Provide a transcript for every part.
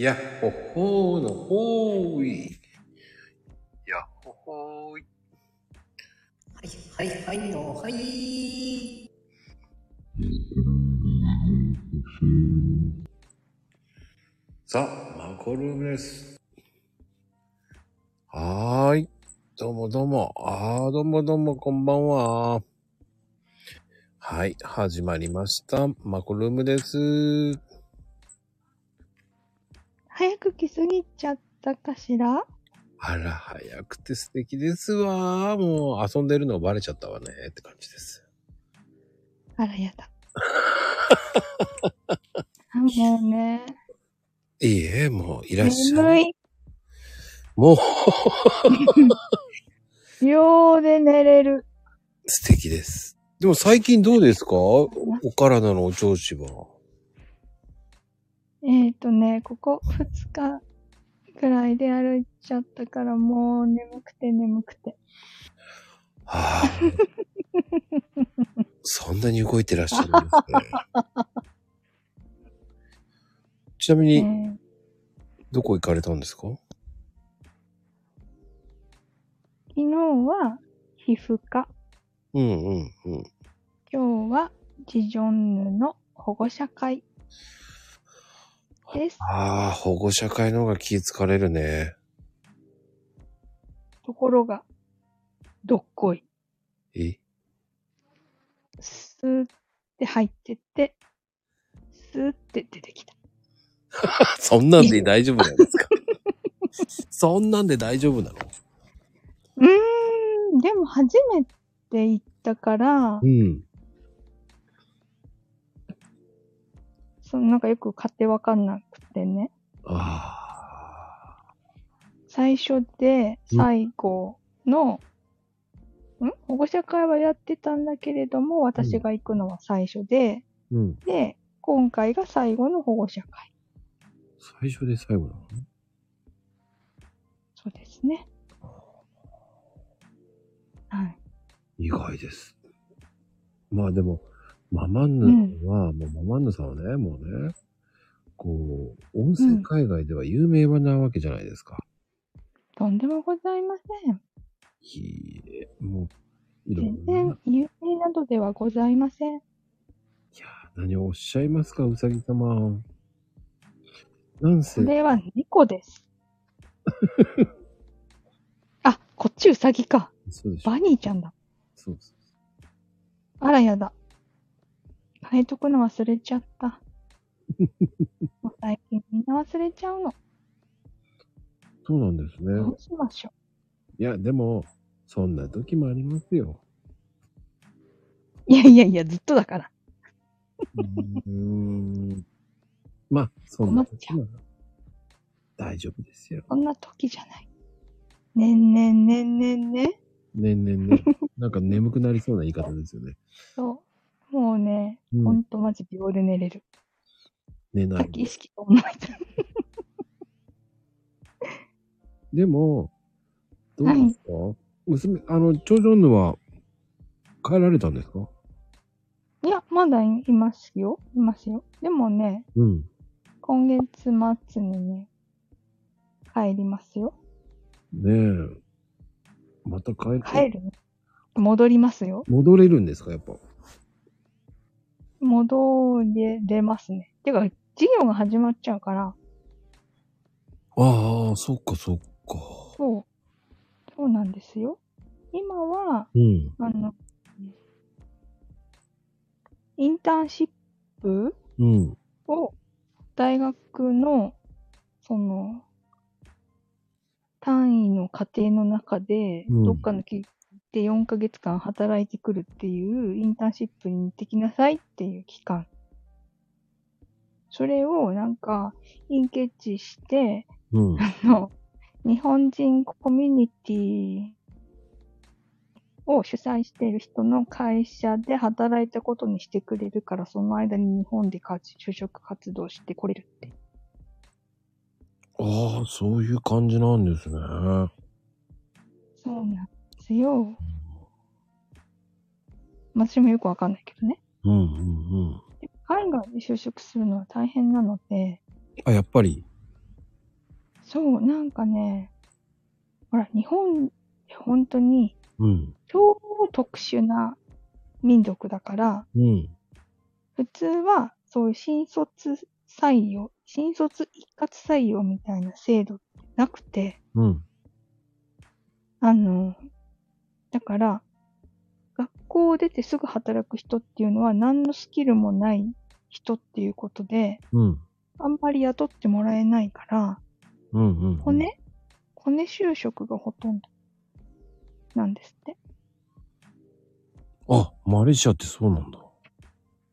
やっほほーのほーい。やっほほーい。はいはいはいのはい。さあ、マコルームです。はーい。どうもどうも。あー、どうもどうも、こんばんは。はい、始まりました。マコルームです。早く来すぎちゃったかしら？あら、早くて素敵ですわ。もう遊んでるのバレちゃったわねって感じです。あらやだ。あもうね、いいえ、もういらっしゃい。眠い。もう秒で寝れる。素敵です。でも最近どうですか？お体のお調子は。えっ、ー、とね、ここ2日くらいで歩いちゃったからもう眠くて眠くて。はあ、そんなに動いてらっしゃるんですね。ちなみに、ねどこ行かれたんですか？昨日は皮膚科、うんうんうん。今日はジジョンヌの保護者会です。ああ、保護者会の方が気ぃつかれるね。ところが、どっこい。え？スーって入ってって、スーって出てきた。そんなんで大丈夫なんですか？そんなんで大丈夫なの？うーん、でも初めて行ったからう、ん。そのなんかよく勝手わかんなくてね。あ最初で最後の、ん？保護者会はやってたんだけれども、私が行くのは最初で、ーうん。で、今回が最後の保護者会。最初で最後なのそうですね。はい。意外です。まあでも、ママンヌは、もうママンヌさんはね、もうね、こう、音声海外では有名なわけじゃないですか。とんでもございません。いいえ、もう、いろ全んな。然有名などではございません。いやー、何をおっしゃいますか、うさぎ様。なんせそ、れは猫です。あ、こっちウサギか。そうでしょ。バニーちゃんだ。そうです。あらやだ。変えとくの忘れちゃった。もう最近みんな忘れちゃうの。そうなんですね。どうしましょいや、でも、そんな時もありますよ。う。いやいやいや、ずっとだから。うーん。まあ、そんな時は大丈夫ですよ。そんな時じゃない。ねんねんねんねんね。ねんねんね。なんか眠くなりそうな言い方ですよね。そう。もうね、うんほんとマジ秒で寝れる。寝ないさっき。意識と思いた。でも、どうですか、娘、あの、長女女は帰られたんですか？いや、まだいますよ。いますよ。でもね、うん。今月末にね、帰りますよ。ねえ。また帰帰るね戻りますよ。戻れるんですか？やっぱ。戻れますね。てか、授業が始まっちゃうから、ああ、そっかそっか。そう。そうなんですよ。今は、うん。あの、インターンシップうん。を大学の、その、単位の過程の中で、うんどっかの企業で4ヶ月間働いてくるっていう、インターンシップに行ってきなさいっていう期間。それをなんか、インケッチして、うん。あの、日本人コミュニティを主催している人の会社で働いたことにしてくれるから、その間に日本で活就職活動してこれるって。ああ、そういう感じなんですね。そうなんですよ。私もよくわかんないけどね。うんうんうん。海外で就職するのは大変なので、あ、やっぱり？そう、なんかね、ほら、日本って本当にうん。超特殊な民族だから、うん。普通はそういう新卒採用、新卒一括採用みたいな制度なくて、うん。あの、だから、学校を出てすぐ働く人っていうのは何のスキルもない人っていうことで、うん。あんまり雇ってもらえないから、うん。うん。骨？骨就職がほとんどなんですって。あ、マレーシアってそうなんだ。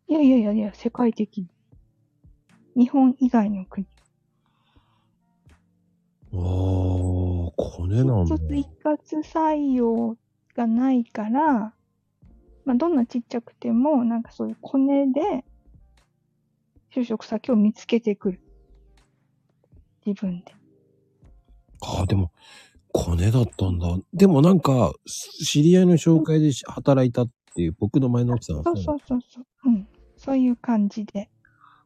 いやいやいやいや、世界的に。日本以外の国。ああ、コネなんだ。新卒一括採用がないから、まあ、どんなちっちゃくても、なんかそういうコネで、就職先を見つけてくる。自分で。ああ、でも、コネだったんだ。でもなんか、知り合いの紹介で働いたっていう、僕の前の奥さんはそうそうそうそう。うん。そういう感じで。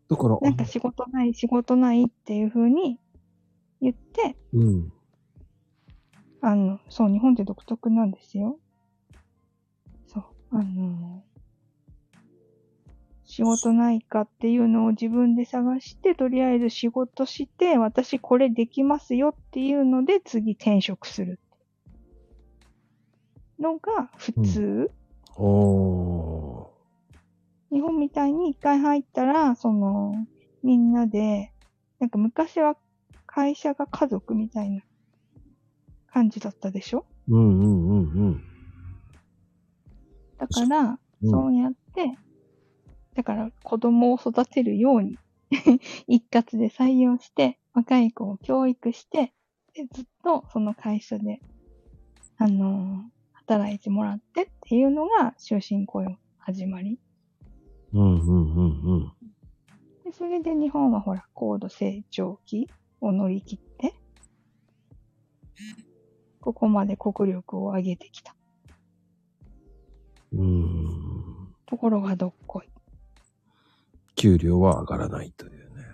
だから、なんか仕事ない、仕事ないっていう風に言って、うん。あの、そう、日本って独特なんですよ。そう、あの、仕事ないかっていうのを自分で探して、とりあえず仕事して、私これできますよっていうので、次転職する。のが普通。おー。日本みたいに一回入ったら、その、みんなで、なんか昔は会社が家族みたいな感じだったでしょ？うんうんうんうん。だから、うんそうやって、だから子供を育てるように 一括で採用して、若い子を教育して、でずっとその会社で、あのー働いてもらってっていうのが終身雇用始まり。うんうんうんうん。でそれで日本はほら、高度成長期を乗り切って、ここまで国力を上げてきた。うーん。ところがどっこい。給料は上がらないというね。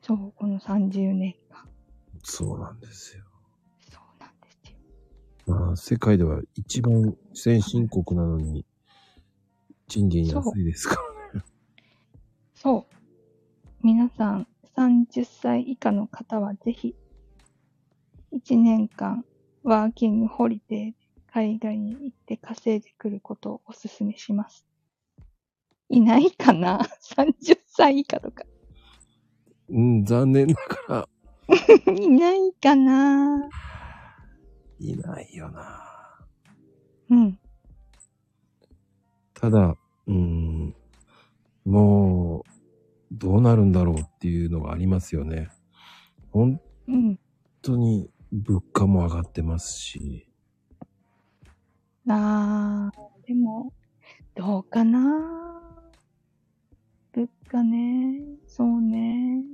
そう、この30年間。そうなんですよ。そうなんですよ。まあ、世界では一番先進国なのに、賃金安いですからね。そう。皆さん、30歳以下の方はぜひ、1年間、ワーキングホリデーで海外に行って稼いでくることをお勧めします。いないかな ?30 歳以下とか。うん、残念ながら、いないかな？いないよな。うん。ただ、うーん、もう、どうなるんだろうっていうのがありますよね。本うん。当に物価も上がってますし。あー、でも、どうかな？物価ね、そうね、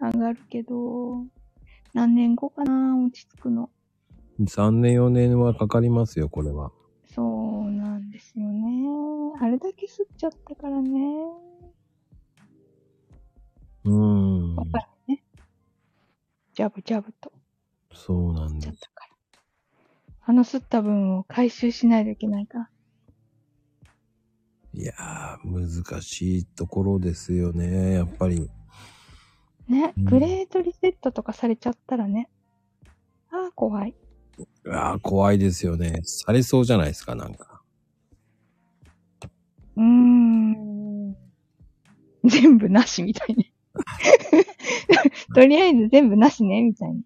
上がるけど、何年後かな？落ち着くの。3年4年はかかりますよ、これは。そうなんですよね。あれだけ吸っちゃったからね。うーんやっ。ぱりね。ジャブジャブとそうなんです。ちゃったから。あの吸った分を回収しないといけないから。いやー、難しいところですよね、やっぱり。ね、うんグレートリセットとかされちゃったらね。ああ、怖い。ああ、怖いですよね。されそうじゃないですか、なんか。うーん。全部なしみたいね。とりあえず全部なしね、みたいに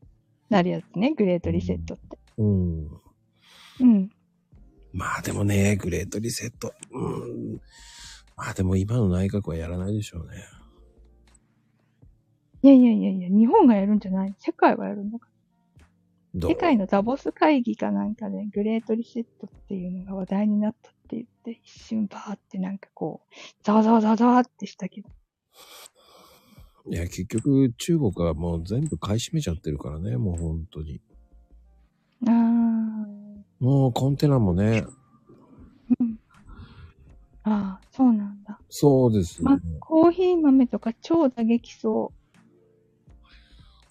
なるやつね、グレートリセットって。うん。うん。まあでもね、グレートリセット。うん。まあでも今の内閣はやらないでしょうね。いやいやいやいや、日本がやるんじゃない？世界がやるんだから。世界のダボス会議かなんかで、グレートリセットっていうのが話題になったって言って、一瞬バーってなんかこう、ザワザワザワザワってしたけど。いや、結局中国はもう全部買い占めちゃってるからね、もう本当に。あー。もうコンテナもね、うん。ああ、そうなんだ。そうですよまね。、コーヒー豆とか超打撃そ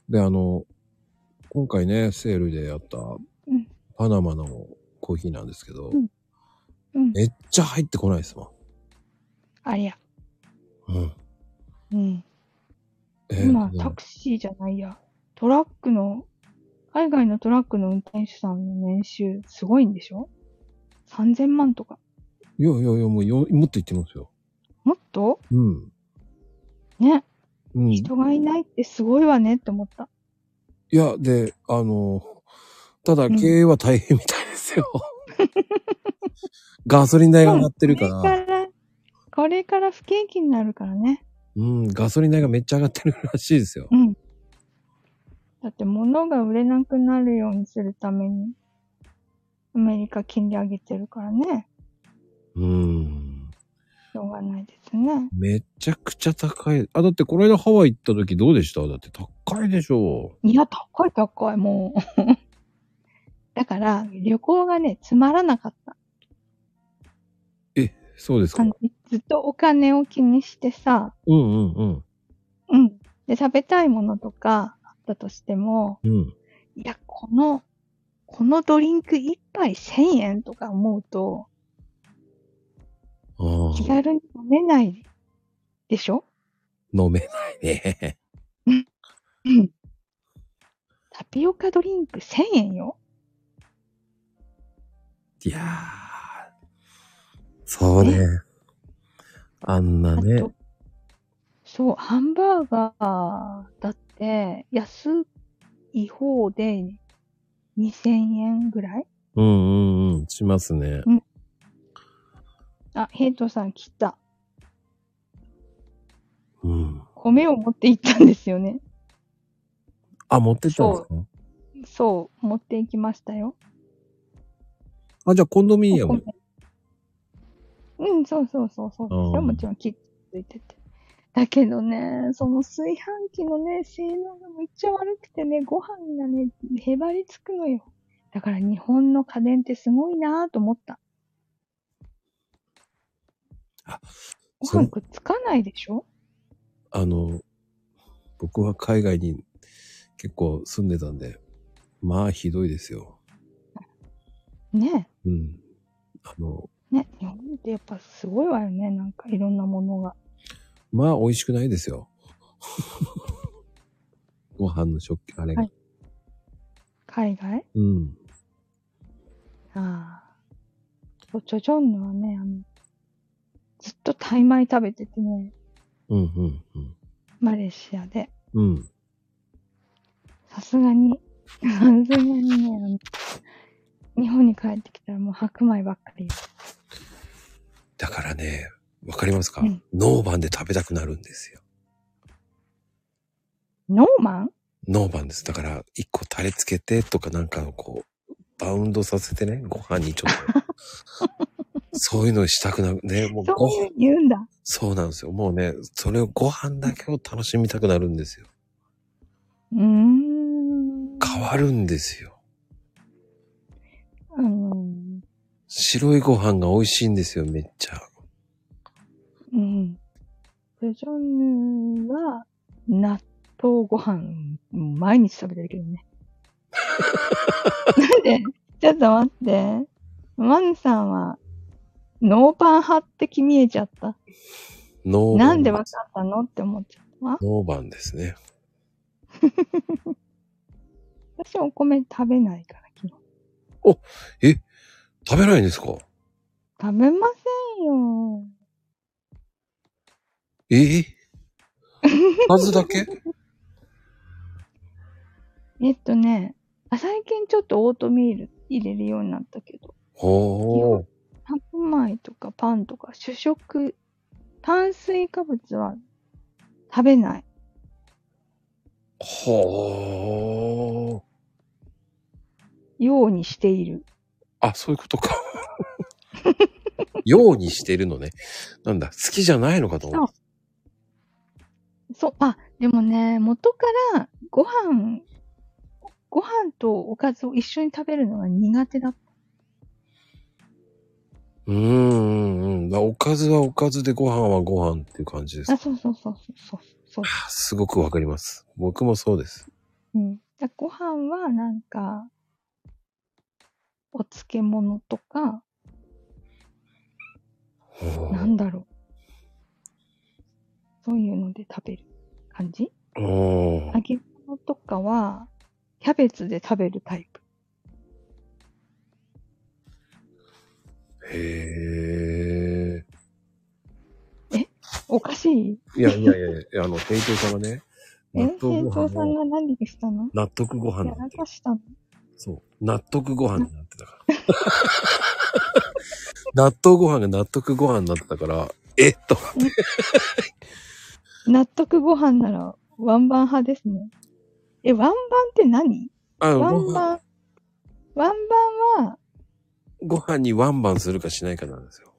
で、あの、今回ね、セールでやったんパナマのコーヒーなんですけど、うんうん。めっちゃ入ってこないですもありゃ。ん。うん。うん。え今、ねタクシーじゃないや。トラックの、海外のトラックの運転手さんの年収すごいんでしょ ?3000 万とか。いやいやいや、もうよ、もっと言ってますよ。もっと？うん。ね。うん。い人がいないってすごいわねって思った。や、で、あの、ただ経営は大変みたいですよ。ガソリン代が上がってるかこれら、から、これから不景気になるからね。うん、ガソリン代がめっちゃ上がってるらしいですよ。うん。だって物が売れなくなるようにするために、アメリカ金利上げてるからね。うん。しょうがないですね。めちゃくちゃ高い。あ、だってこの間ハワイ行った時どうでした？だって高いでしょいや、高い高い、もう。だから、旅行がね、つまらなかった。え、そうですか？ずっとお金を気にしてさ、うんうんうん。うん。で、食べたいものとかあったとしても、うん。いや、この、このドリンク一杯1000円とか思うと、あ気軽に飲めないでしょ？あ、飲めないね。うん。タピオカドリンク1000円よ。いやー。そうね。あんなあね。と、そう、ハンバーガーだって、安い方で2000円ぐらい？うんうんうん。しますね。あ、ヘイトさん来た。うん。米を持って行ったんですよね。あ、持ってったんですか？そう、持って行きましたよ。あ、じゃあコンドミニアム。うん、そうそうそうそう。それはもちろんキッチンついてて。だけどね、その炊飯器のね、性能がめっちゃ悪くてね、ご飯がね、へばりつくのよ。だから日本の家電ってすごいなぁと思った。あご飯くっつかないでしょ？あの、僕は海外に結構住んでたんで、まあひどいですよ。ねうん。あの、ね、日本ってやっぱすごいわよね。なんかいろんなものが。まあ美味しくないですよ。ご飯の食器、あれが。はい海外？うん。ああ。そう、チョジョンヌはね、あの、ずっとタイ米食べててね、うんうんうん。マレーシアで。うん。さすがに、さすがにね、あの、日本に帰ってきたらもう白米ばっかりよ。だからね、わかりますか、うんノーバンで食べたくなるんですよ。ノーマン？ノーバンです。だから、一個タレつけてとかなんかこう、バウンドさせてね、ご飯にちょっと。そういうのしたくなる。ね、もうご飯そう言うんだ。そうなんですよ。もうね、それをご飯だけを楽しみたくなるんですよ。うーん。変わるんですよ。あの、白いご飯が美味しいんですよ、めっちゃ。うん。チョジョンヌは、納豆ご飯、毎日食べてるけどね。なんで、ちょっと待って。マンさんは、ノーパン派って決めちゃった。ノー。なんでわかったのって思っちゃった？ノーバンですね。私お米食べないから、昨日。え食べないんですか？食べませんよ。え？え 数だけ？えっとね、あ最近ちょっとオートミール入れるようになったけど、ほー。白米とかパンとか主食、炭水化物は食べない。ほー。ようにしている。あ、そういうことか。ようにしてるのね。なんだ、好きじゃないのかと思う。そう、あ、でもね、元からご飯、ご飯とおかずを一緒に食べるのが苦手だった。うーんうんうん。だおかずはおかずでご飯はご飯っていう感じです。あ、そうそうそうそうそうそう。あすごくわかります。僕もそうです。うん。だご飯はなんか、お漬物とか、なんだろう。そういうので食べる感じ？お揚げ物とかは、キャベツで食べるタイプ。へえ？おかしい？いやいやいやいや、あの、店長さんがね、店長さんが何でしたの？納得ご飯やらかしたの？そう。納得ご飯になってたから。納豆ご飯が納得ご飯になってたから、えっと。納得ご飯ならワンバン派ですね。え、ワンバンって何？あの、ワンバン、ワンバンは、ご飯にワンバンするかしないかなんですよ。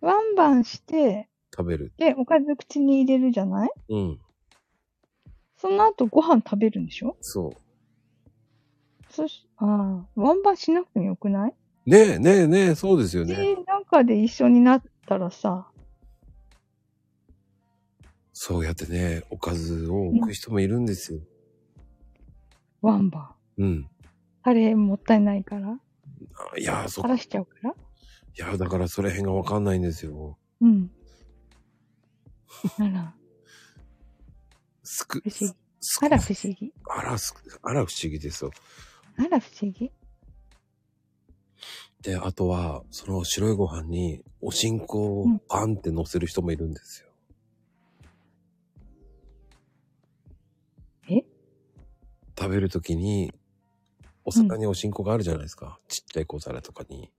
ワンバンして、食べる。で、おかず口に入れるじゃない？うん。その後ご飯食べるんでしょ？そそし、ああ、ワンバンしなくてもよくない？うねえ、ねえ、ねえ、そうですよね。で、中で一緒になったらさ、そうやってね、おかずを置く人もいるんですよ。ワンバン。うん。カレーもったいないから？あいや、そ垂らしちゃうから？いや、だからそれ辺がわかんないんですよ。うん。あら、すく、不思議。すあら不思議。あら、すあら不思議ですよ。あら不思議？で、あとは、その白いご飯に、おしんこをパンって乗せる人もいるんですよ。え？食べるときに、お皿におしんこがあるじゃないですか。ちっちゃい小皿とかに。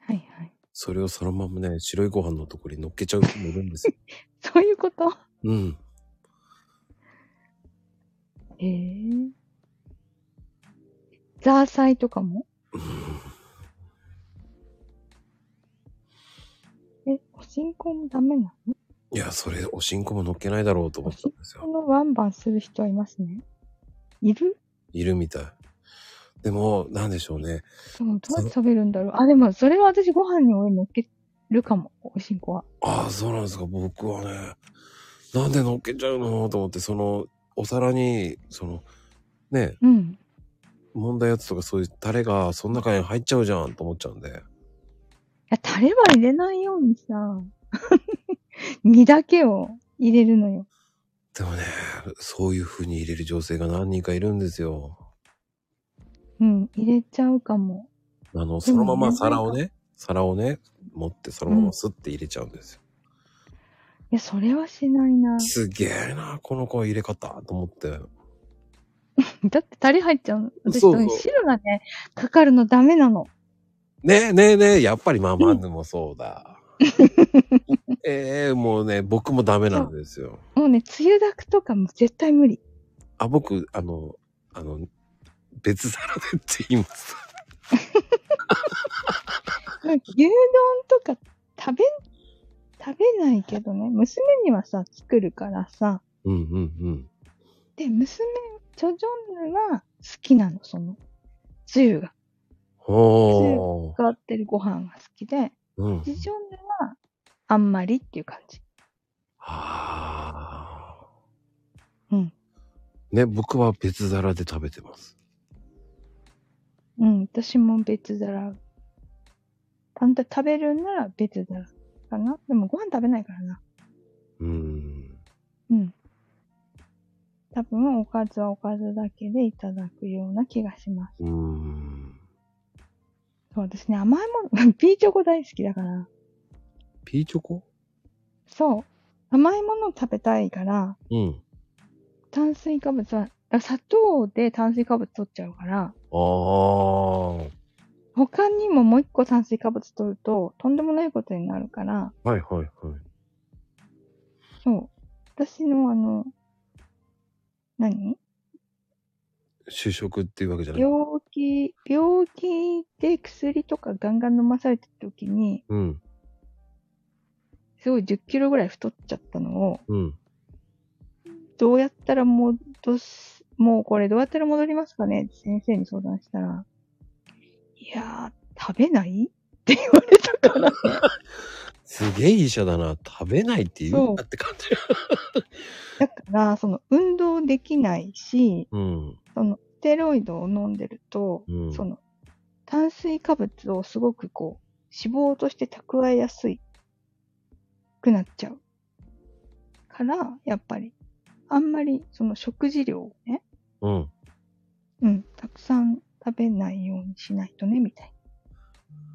はいはい。それをそのままね、白いご飯のところに乗っけちゃう人もいるんですよ。そういうこと？うん。ええザーサイとかも？え、おしんこもダメなの？いや、それ、おしんこも乗っけないだろうと思ったんですこよ。のワンバンする人はいますね。いる？いるみたい。でも、なんでしょうね。そう、どうやって食べるんだろう。あ、でも、それは私ご飯に俺乗っけるかも、おしんこは。ああ、そうなんですか。僕はね、なんで乗っけちゃうの？と思って、その、お皿に、その、ね、うん。揉んだやつとかそういうタレがその中に入っちゃうじゃんと思っちゃうんで。いや、タレは入れないようにさ、身だけを入れるのよ。でもね、そういう風に入れる女性が何人かいるんですよ。うん、入れちゃうかも。あの、そのままね皿をね、皿をね、持ってそのままスッて入れちゃうんですよ。いや、それはしないな。すげえな、この子入れ方と思って。だってタレ入っちゃうの。私、そうそう汁がね、かかるのダメなの。ねえねえねえ、やっぱりママヌもそうだ。ええもうね、僕もダメなんですよ。もうね、つゆだくとかも絶対無理。あ、僕、あの、あの、別皿でって言います。牛丼とか食べ、食べないけどね、娘にはさ、作るからさ。うんうんうん。で、娘、チョジョンヌは好きなの、その、つゆが。ほー。使ってるご飯が好きで、うん。ジジョンヌはあんまりっていう感じ。はあ。うん。ね、僕は別皿で食べてます。うん、私も別皿。あんた食べるんなら別皿かな。でもご飯食べないからな。うーん。うん。多分、おかずはおかずだけでいただくような気がします。うーん。そう、私ね、甘いもの、ピーチョコ大好きだから。ピーチョコ？そう。甘いものを食べたいから、うん。炭水化物は、あ砂糖で炭水化物取っちゃうから、ああ。は他にももう一個炭水化物取ると、とんでもないことになるから、いはいはい。そう。私のあの、何？主食っていうわけじゃない。病気、病気で薬とかガンガン飲まされてる時に、うん。すごい10キロぐらい太っちゃったのを、うん。どうやったら戻す、もうこれどうやったら戻りますかね？って先生に相談したら、いやー、食べない？って言われたからね。すげえ医者だな。食べないって言うなって感じ。だから、その運動できないし、うん。そのテロイドを飲んでると、うんその、炭水化物をすごくこう、脂肪として蓄えやすいくなっちゃう。から、やっぱり、あんまりその食事量をね、うん。うん、たくさん食べないようにしないとね、みたいな。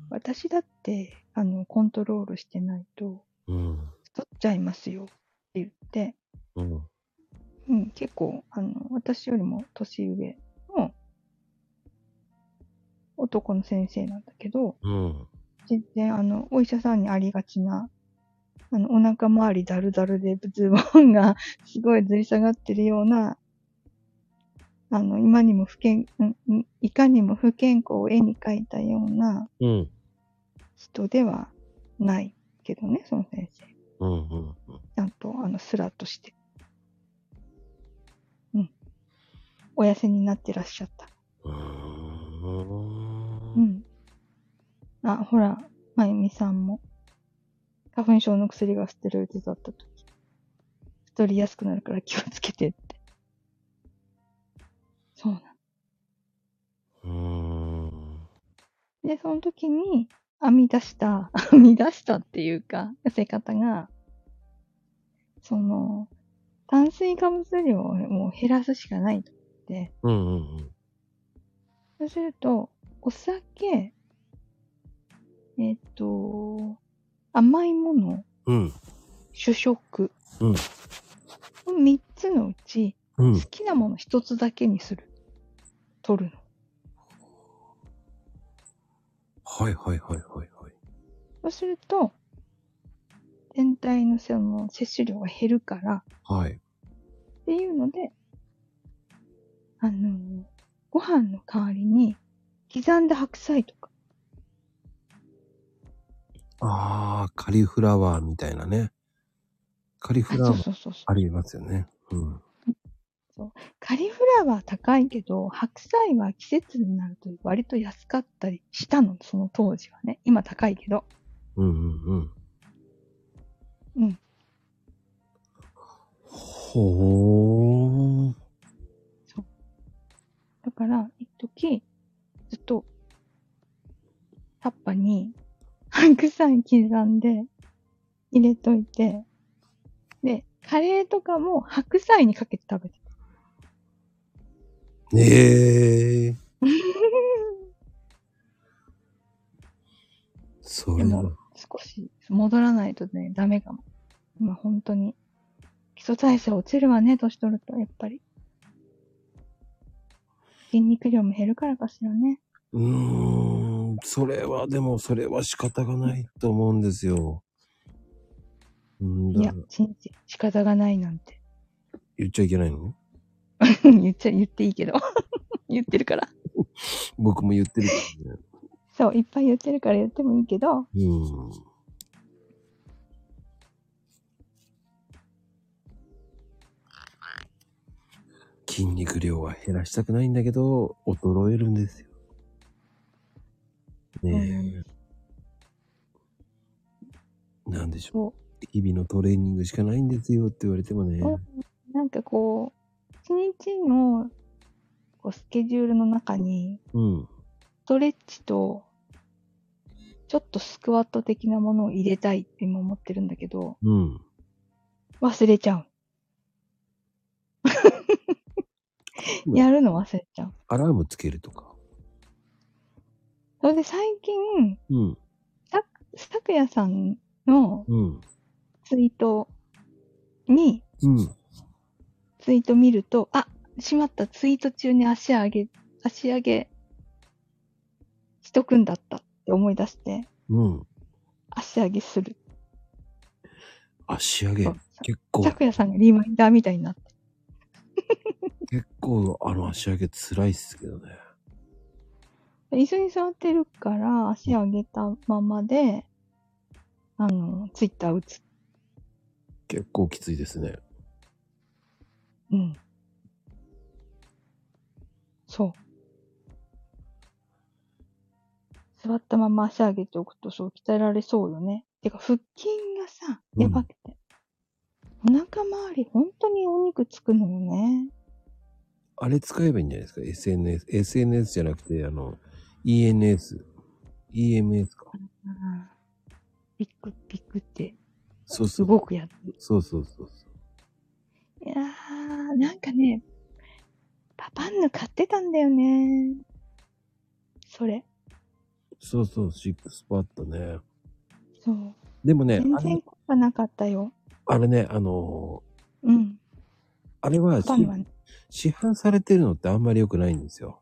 私だって、あの、コントロールしてないと、うん。太っちゃいますよって言って、うん。うん、結構、あの、私よりも年上の男の先生なんだけど、うん。全然、あの、お医者さんにありがちな、あの、お腹周りだるだるでズボンが すごいずり下がってるような、あの、今にも不健、うんうんいかにも不健康を絵に描いたようなうん。人ではないけどね、その先生。うん。うん。ちゃんと、あの、スラッとして。うん。お痩せになってらっしゃった。うんん。あ、ほら、まゆみさんも、花粉症の薬がステロイドだったとき、太りやすくなるから気をつけてって。そうなうーん。の。で、その時に、編み出した、編み出したっていうか、痩せ方が、その、炭水化物量をもう減らすしかないと思って、うん。うん。そうすると、お酒、えっ、と、甘いもの、うん。主食、うんこの3つのうち、うん好。きなもの1つだけにする。取るの。はいはいはいはいはい。そうすると、全体のその摂取量が減るから、はい。っていうので、あの、ご飯の代わりに、刻んだ白菜とか、ああ、カリフラワーみたいなね。カリあフラワーそうそうそうそう。ありますよね。うん。カリフラワー高いけど、白菜は季節になると割と安かったりしたの、その当時はね。今高いけど。うんうんうん。うん。ほー。だから、一時ずっと、タッパに白菜刻んで入れといて、で、カレーとかも白菜にかけて食べてた。ねえ。それはでも、少し戻らないとね、ダメかも。今本当に。基礎代謝落ちるわね、年取ると、やっぱり。筋肉量も減るからかしらね。うーん、それは、でも、それは仕方がないと思うんですよ。うんだいや、信じ、仕方がないなんて。言っちゃいけないの？言っちゃ、言っていいけど。言ってるから。僕も言ってるからね。そう、いっぱい言ってるから言ってもいいけど、うん。筋肉量は減らしたくないんだけど、衰えるんですよ。ねえ。なんでしょう。そ日々のトレーニングしかないんですよって言われてもね。う、なんかこう、一日のこうスケジュールの中に、うん。ストレッチと、ちょっとスクワット的なものを入れたいって今思ってるんだけど、うん。忘れちゃう。やるの忘れちゃう。アラームつけるとか。それで最近、うん。さくやさんのうん。ツイートに、うん。ツイート見ると、あ、しまった、ツイート中に足上げ、足上げしとくんだったって思い出して、うん。足上げする。足上げ。結構さ、くやさんがリマインダーみたいになって。結構、あの足上げ辛いっすけどね。椅子に座ってるから、足上げたままで、あの、ツイッター打つ。結構きついですね。うん。そう。座ったまま足上げておくと、そう鍛えられそうよね。てか、腹筋がさ、うんやばくて。お腹周り、本当にお肉つくのよね。あれ使えばいいんじゃないですか ?SNS。SNS じゃなくて、あの、ENS。EMS か。あーピックピックって、すそうそう。ごくやってる。そうそうそうそう。なんかね、パパンヌ買ってたんだよね。それ。そうそう、シックスパッドね。そう。でもね、全あれ然効果なかったよ。あれね、あのうん。ーあれはね。市販されてるのってあんまり良くないんですよ。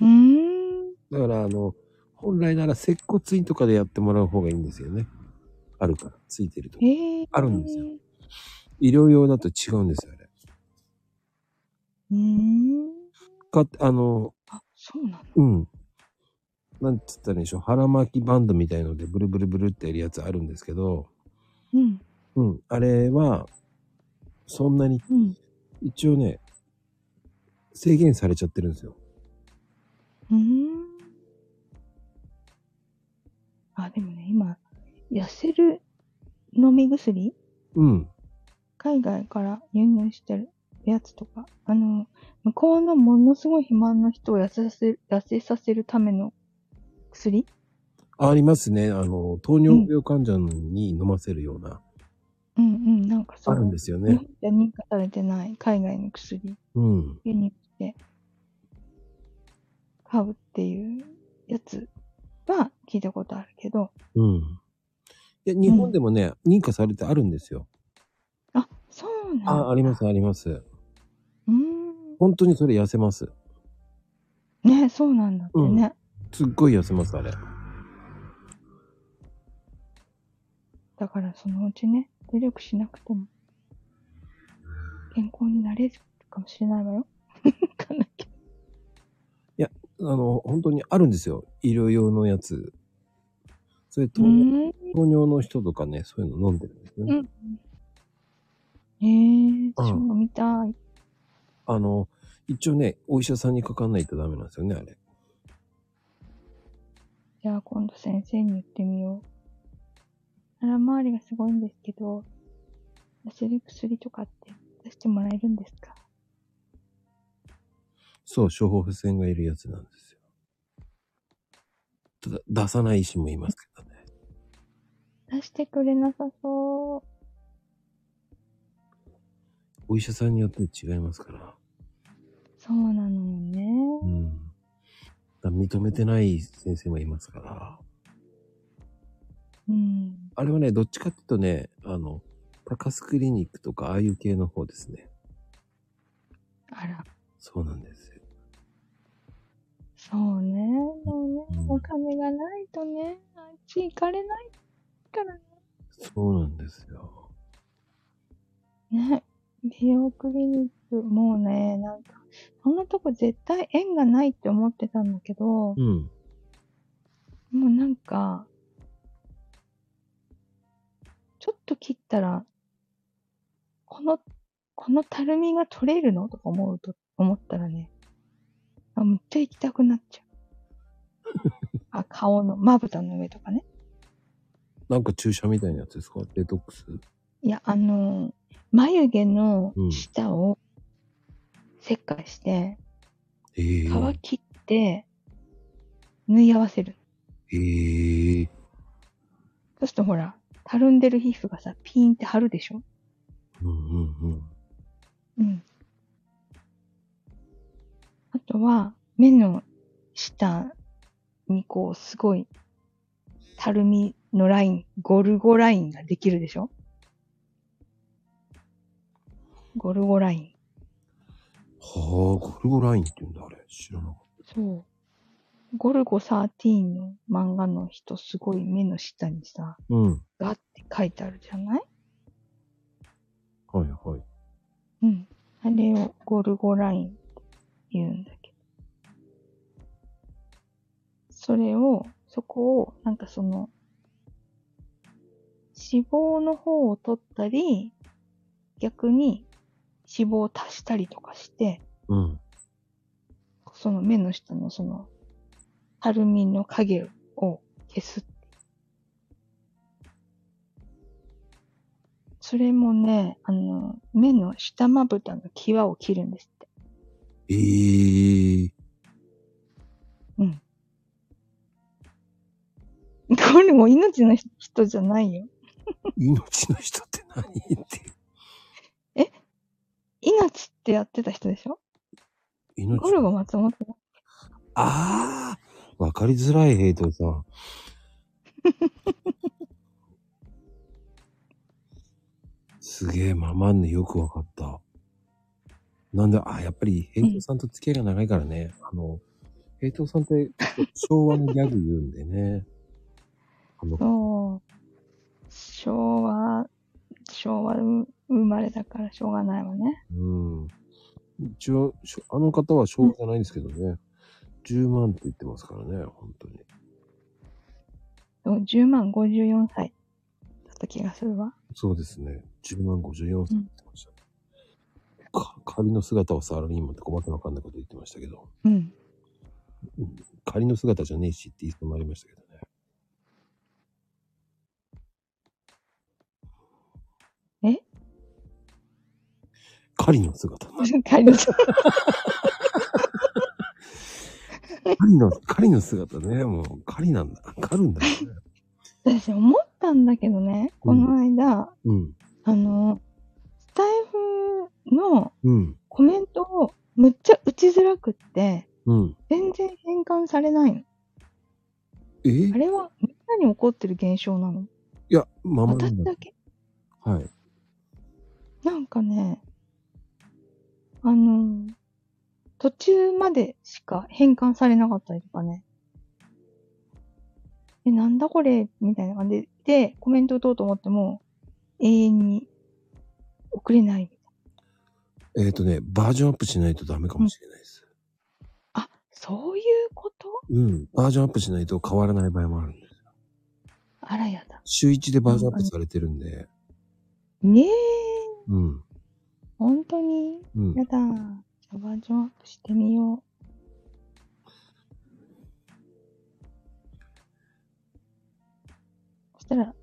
うーん。だから、あの、本来なら接骨院とかでやってもらう方がいいんですよね。あるから、ついてると。えー。あるんですよ。医療用だと違うんですよ、あれ。うーん。か、あの、あ、そうなのうん。なんつったらいいんでしょう。腹巻きバンドみたいのでブルブルブルってやるやつあるんですけど、うん。うん。あれは、そんなに、うん。一応ね、制限されちゃってるんですよ。うーん。あ、でもね、今、痩せる飲み薬？うん。海外から輸入してるやつとか、あの、向こうのものすごい肥満の人を痩せさせる、痩せさせるための薬？ありますね。あの、糖尿病患者に飲ませるような、うんうん、なんかそう。あるんですよ日ね。認可されてない海外の薬うん。輸入して買うっていうやつは聞いたことあるけど、うん。いや、日本でもね、認可されてあるんですよ。あ、そうなんだ。あ、あります、あります。うーん。本当にそれ痩せます。ね、そうなんだってね。すっごい痩せます、あれ。だからそのうちね、努力しなくても、健康になれるかもしれないわよ。わかんないけど。あの、本当にあるんですよ。医療用のやつ。それ糖う尿ーん。糖尿の人とかね、そういうの飲んでるんですよね。うん。えー、うん私も見たい。あの、一応ね、お医者さんにかかんないとダメなんですよね、あれ。じゃあ今度先生に言ってみよう。腹回りがすごいんですけど、痩せる薬とかって出してもらえるんですか？そう、処方不線がいるやつなんですよ。ただ、出さない医師もいますけどね。出してくれなさそう。お医者さんによって違いますから。そうなのよね。うん。だ認めてない先生もいますから。うん。あれはね、どっちかっていうとね、あの、高須クリニックとか、ああいう系の方ですね。あら。そうなんですよ。そうね。もうね、うんお金がないとね、あっち行かれないからそうなんですよ。ね。ね。美容クリニック、もうね、なんか、そんなとこ絶対縁がないって思ってたんだけど、うん。もうなんか、ちょっと切ったら、この、このたるみが取れるのとか思うと、思ったらね、あ、めっちゃ行きたくなっちゃう。あ、顔の、まぶたの上とかね。なんか注射みたいなやつですか？デトックス？いや、あの、眉毛のうん下を切開して、ええ皮切って、縫い合わせる。ええそうするとほら、たるんでる皮膚がさ、ピーンって張るでしょ？うんうんうん。うん。あとは、目の下にこう、すごい、たるみのライン、ゴルゴラインができるでしょ？ゴルゴライン。はあ、ゴルゴラインって言うんだ、あれ。知らなかっそう。ゴルゴ13の漫画の人、すごい目の下にさ、た。うん。ガって書いてあるじゃない？はいはい。うん。あれをゴルゴラインって言うんだけど。それを、そこを、なんかその、脂肪の方を取ったり、逆に脂肪を足したりとかして、うん。その目の下のその、たるみの影を消す。それもね、あの、目の下まぶたの際を切るんですって。えー、うん。これも命の人じゃないよ。命の人って何っていう。命ってやってた人でしょ？命ゴルゴ松本だ。ああわかりづらい、ヘイトさん。すげえ、ママンヌよくわかった。なんで、あ、やっぱり、ヘイトさんと付き合いが長いからね。あの、ヘイトさんって昭和のギャグ言うんでね。あの、そう。昭和、昭和生まれだからしょうがないわね。うん。一応、しょあの方は昭和じゃないんですけどね。10万って言ってますからね、本当に。そう10万54歳だった気がするわ。そうですね。10万54歳って言ってました。か仮の姿をサラリーマンって細かくわかんないこと言ってましたけど、うん。仮の姿じゃねえしって言いそうになりましたけど仮の姿。仮の姿仮の、仮の姿ね。もう、仮なんだ。狩るんだよね。私思ったんだけどね、この間、うん。あの、スタイフのうん。コメントをむっちゃ打ちづらくって、うん。全然変換されないの。え？いあれはみんなに起こってる現象なのや、ままなんだ。私だけはい。なんかね、あの、途中までしか変換されなかったりとかね。え、なんだこれ？みたいな感じで、コメント打とうと思っても、永遠に送れない。えっ、とね、バージョンアップしないとダメかもしれないです。あ、そういうこと？うん。バージョンアップしないと変わらない場合もあるんです。あらやだ。週1でバージョンアップされてるんで。ねえ、うん。本当に？うん。やだ。じゃあバージョンアップしてみよう。そしたら、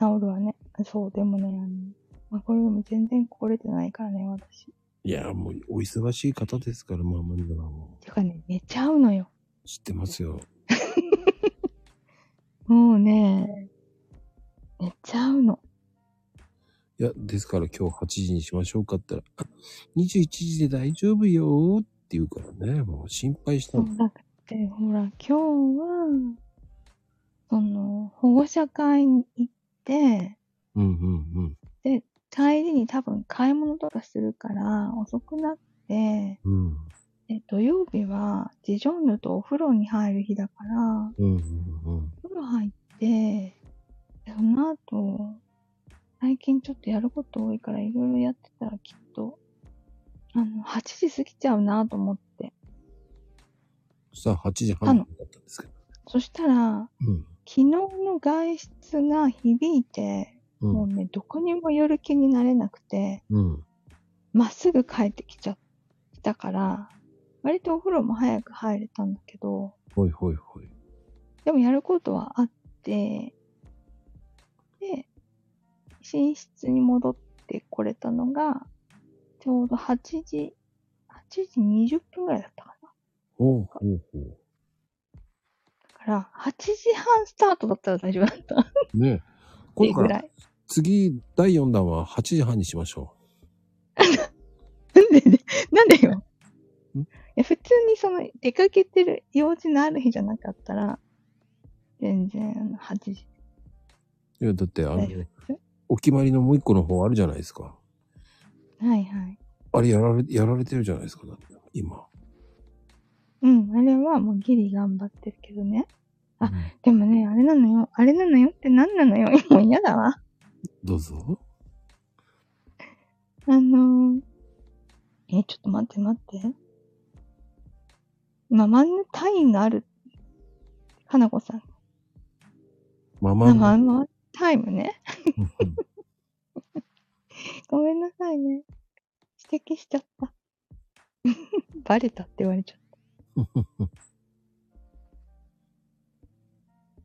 治るわね。そう、でもね、あの、まあ、これでも全然来れてないからね、私。いや、もう、お忙しい方ですから、まあ、まだもてかね、寝ちゃうのよ。う。知ってますよ。もうね、寝ちゃうの。いや、ですから今日8時にしましょうかって言ったら、あ、21時で大丈夫よーって言うからね、もう心配したの。だって、ほら、今日は、その、保護者会に行って、うんうん帰りに多分買い物とかするから遅くなって、うん。うん。で土曜日はジジョンヌとお風呂に入る日だから、うんうんうん。お風呂入って、でその後、最近ちょっとやること多いからいろいろやってたらきっと、あの、8時過ぎちゃうなと思って。そしたら8時半だったんですけど。そしたら、うん。昨日の外出が響いて、うん。もうね、どこにも寄る気になれなくて、うん。まっすぐ帰ってきちゃったから、割とお風呂も早く入れたんだけど、ほいほいほい。でもやることはあって、で、寝室に戻ってこれたのが、ちょうど8時、8時20分ぐらいだったかな。ほうほうほだから、8時半スタートだったら大丈夫だった。ねえ。て今度からいうぐらい。次、第4弾は8時半にしましょなんでね、なんでよ。ん？いや、普通にその、出かけてる用事のある日じゃなかったら、全然、あの、8時う。いや、だって、あの。お決まりのもう一個の方あるじゃないですか。はいはい。あれやられ、やられてるじゃないですか、だって、今。うん、あれはもうギリ頑張ってるけどね。あうんでもね、あれなのよ。あれなのよって何なのよ。もう嫌だわ。どうぞ。あのー、え、ちょっと待って待って。ママのタイムがある。花子さん。マママの。マのタイムね。う んごめんなさいね。指摘しちゃった。バレたって言われちゃった。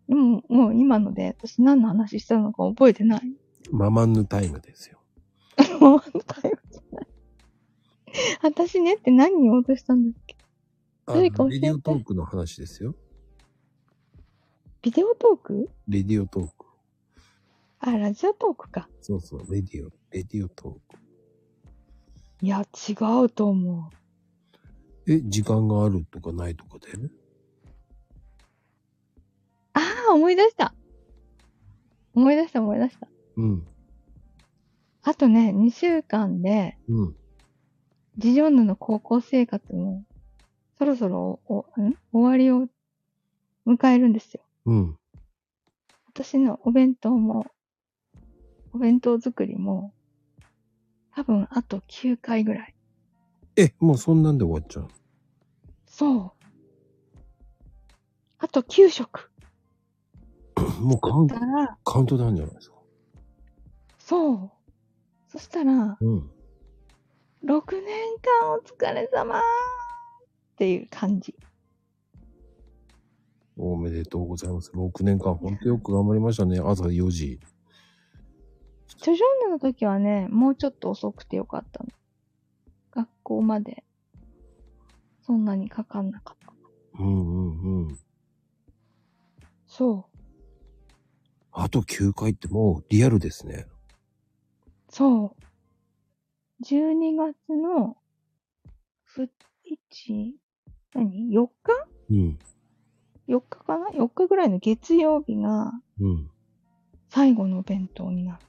で も、もう今ので私何の話したのか覚えてない。ママンヌタイムですよ。ママのタイムじゃない。私ねって何言おうとしたんだっけ？あ誰か教えてレディオトークの話ですよ。ビデオトーク？レディオトーク。あ、ラジオトークか。そうそう、レディオ、レディオトーク。いや、違うと思う。え、時間があるとかないとかでああ、思い出した。思い出した思い出した。うん、あとね、2週間で、うん。ジジョンヌの高校生活も、そろそろお、おん？終わりを迎えるんですよ。うん。私のお弁当も、お弁当作りも、多分あと9回ぐらい。え、もうそんなんで終わっちゃう。そう。あと9食。もうカウンだから、カウントダウンじゃないですか。そう。そしたら、うん。6年間お疲れ様っていう感じ。おめでとうございます。6年間、ほんとよく頑張りましたね。朝4時。ジョジョンヌの時はね、もうちょっと遅くてよかったの。学校まで、そんなにかかんなかった。うんうんうん。そう。あと9回ってもうリアルですね。そう。12月の、ふ、1、何 ?4 日？うん。?4 日かな ?4 日ぐらいの月曜日がうん。最後のお弁当になる。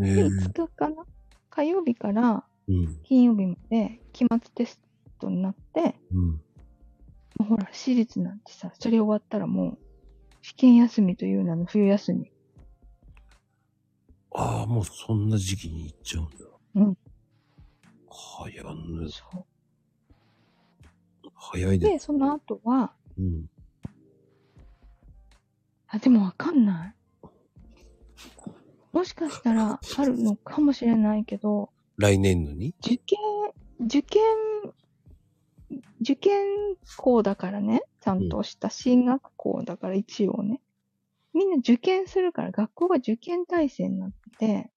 で、ねえ。5日かな？火曜日からうん。金曜日まで期末テストになって、うん。もうほら、私立なんてさ、それ終わったらもう、試験休みという名の冬休み。ああ、もうそんな時期に行っちゃうんだ。うん。早ぬ。そ早いうでで、その後は、す。うん。あ、でもわかんない。もしかしたらあるのかもしれないけど、来年のに？受験、受験、受験校だからね、ちゃんとした進学校だから一応ね。みんな受験するから学校が受験体制になってて、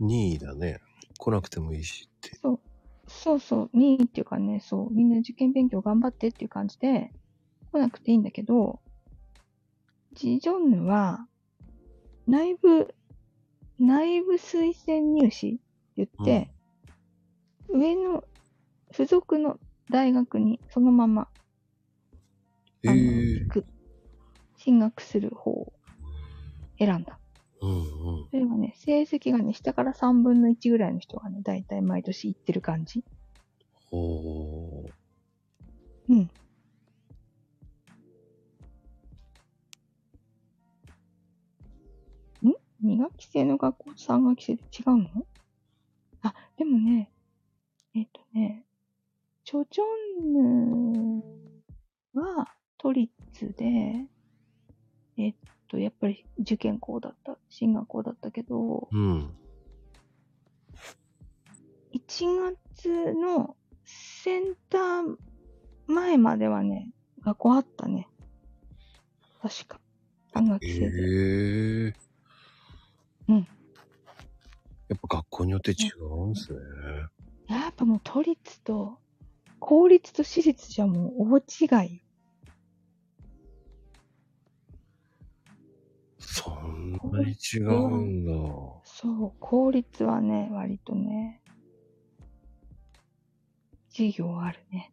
?2 位だね。来なくてもいいしって。そう、そうそう、任意っていうかね、そう、みんな受験勉強頑張ってっていう感じで、来なくていいんだけど、ジジョンヌは、内部、内部推薦入試って言って、上の、付属の大学にそのまま、えあの、え行く、進学する方を選んだ。うんうん。それはね、成績がね、下から3分の1ぐらいの人がね、だいたい毎年行ってる感じ。ほうん。ん ?2 学期制の学校と3学期制で違うの？あ、でもね、えっ、とね、チョチョンヌは都立で、えっと、やっぱり受験校だった、進学校だったけど、う。うん。1月のセンター前まではね、学校あったね。確か。3学え期制で。えうん。やっぱ学校によって違うんですね。やっぱもう都立と、公立と私立じゃもう大違い。そんなに違うんだ。そう、公立はね、割とね、授業あるね。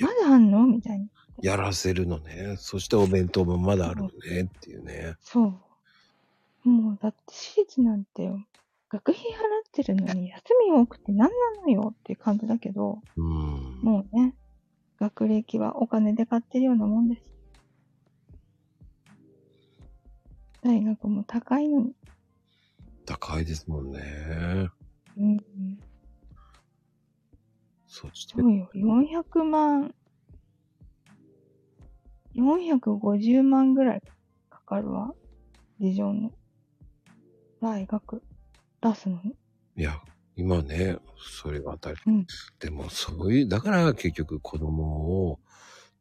まだあんの？みたいな。やらせるのね。そしてお弁当もまだあるのねっていうね。そう。もう、だって私立なんてよ、学費払ってるのに休み多くて何なのよっていう感じだけど、うん。もうね、学歴はお金で買ってるようなもんです。大学も高いのに。高いですもんね。うん。そしてそ、うよ、400万、450万ぐらいかかるわ。事情の。大学出すのに？いや、今ね、それが当たり。うんでも、そういう、だから結局子供を